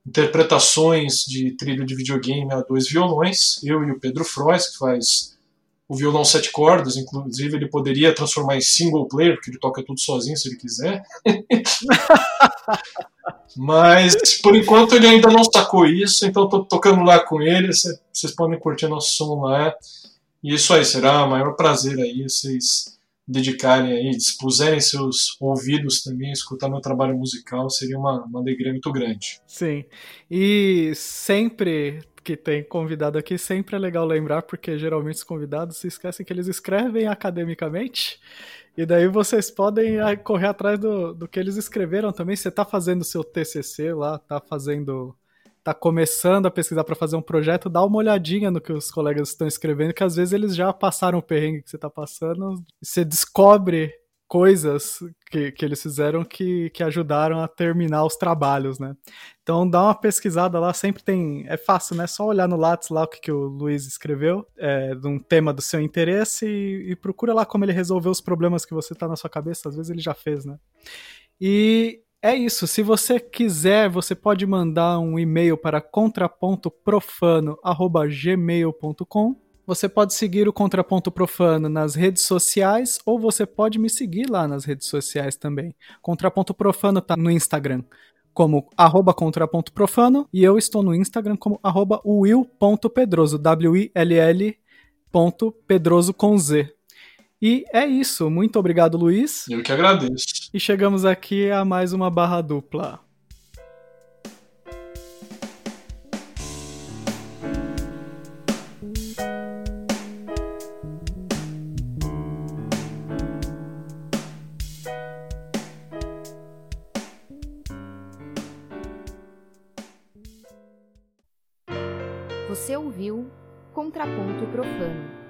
interpretações de trilha de videogame a dois violões, eu e o Pedro Frois, que faz o violão sete cordas, inclusive ele poderia transformar em single player, porque ele toca tudo sozinho se ele quiser. Mas por enquanto ele ainda não sacou isso, então estou tocando lá com ele. Vocês podem curtir nosso som lá. E isso aí, será o maior prazer aí vocês dedicarem aí, dispuserem seus ouvidos também escutar meu trabalho musical, seria uma, uma alegria muito grande. Sim. E sempre que tem convidado aqui, sempre é legal lembrar, porque geralmente os convidados se esquecem que eles escrevem academicamente. E daí vocês podem correr atrás do, do que eles escreveram também. Você está fazendo seu TCC lá, está fazendo, tá começando a pesquisar para fazer um projeto, dá uma olhadinha no que os colegas estão escrevendo, que às vezes eles já passaram o perrengue que você está passando. Você descobre coisas que, que eles fizeram que, que ajudaram a terminar os trabalhos, né? Então dá uma pesquisada lá, sempre tem. É fácil, né? Só olhar no Lattes lá o que, que o Luiz escreveu, é, de um tema do seu interesse, e, e procura lá como ele resolveu os problemas que você tá na sua cabeça. Às vezes ele já fez, né? E é isso. Se você quiser, você pode mandar um e-mail para contrapontoprofano.gmail.com Você pode seguir o Contraponto Profano nas redes sociais ou você pode me seguir lá nas redes sociais também. Contraponto Profano tá no Instagram como arroba contraponto profano e eu estou no Instagram como arroba will.pedroso, W-I-L-L ponto pedroso com Z. E é isso. Muito obrigado, Luiz. Eu que agradeço. E chegamos aqui a mais uma barra dupla. Contraponto Profano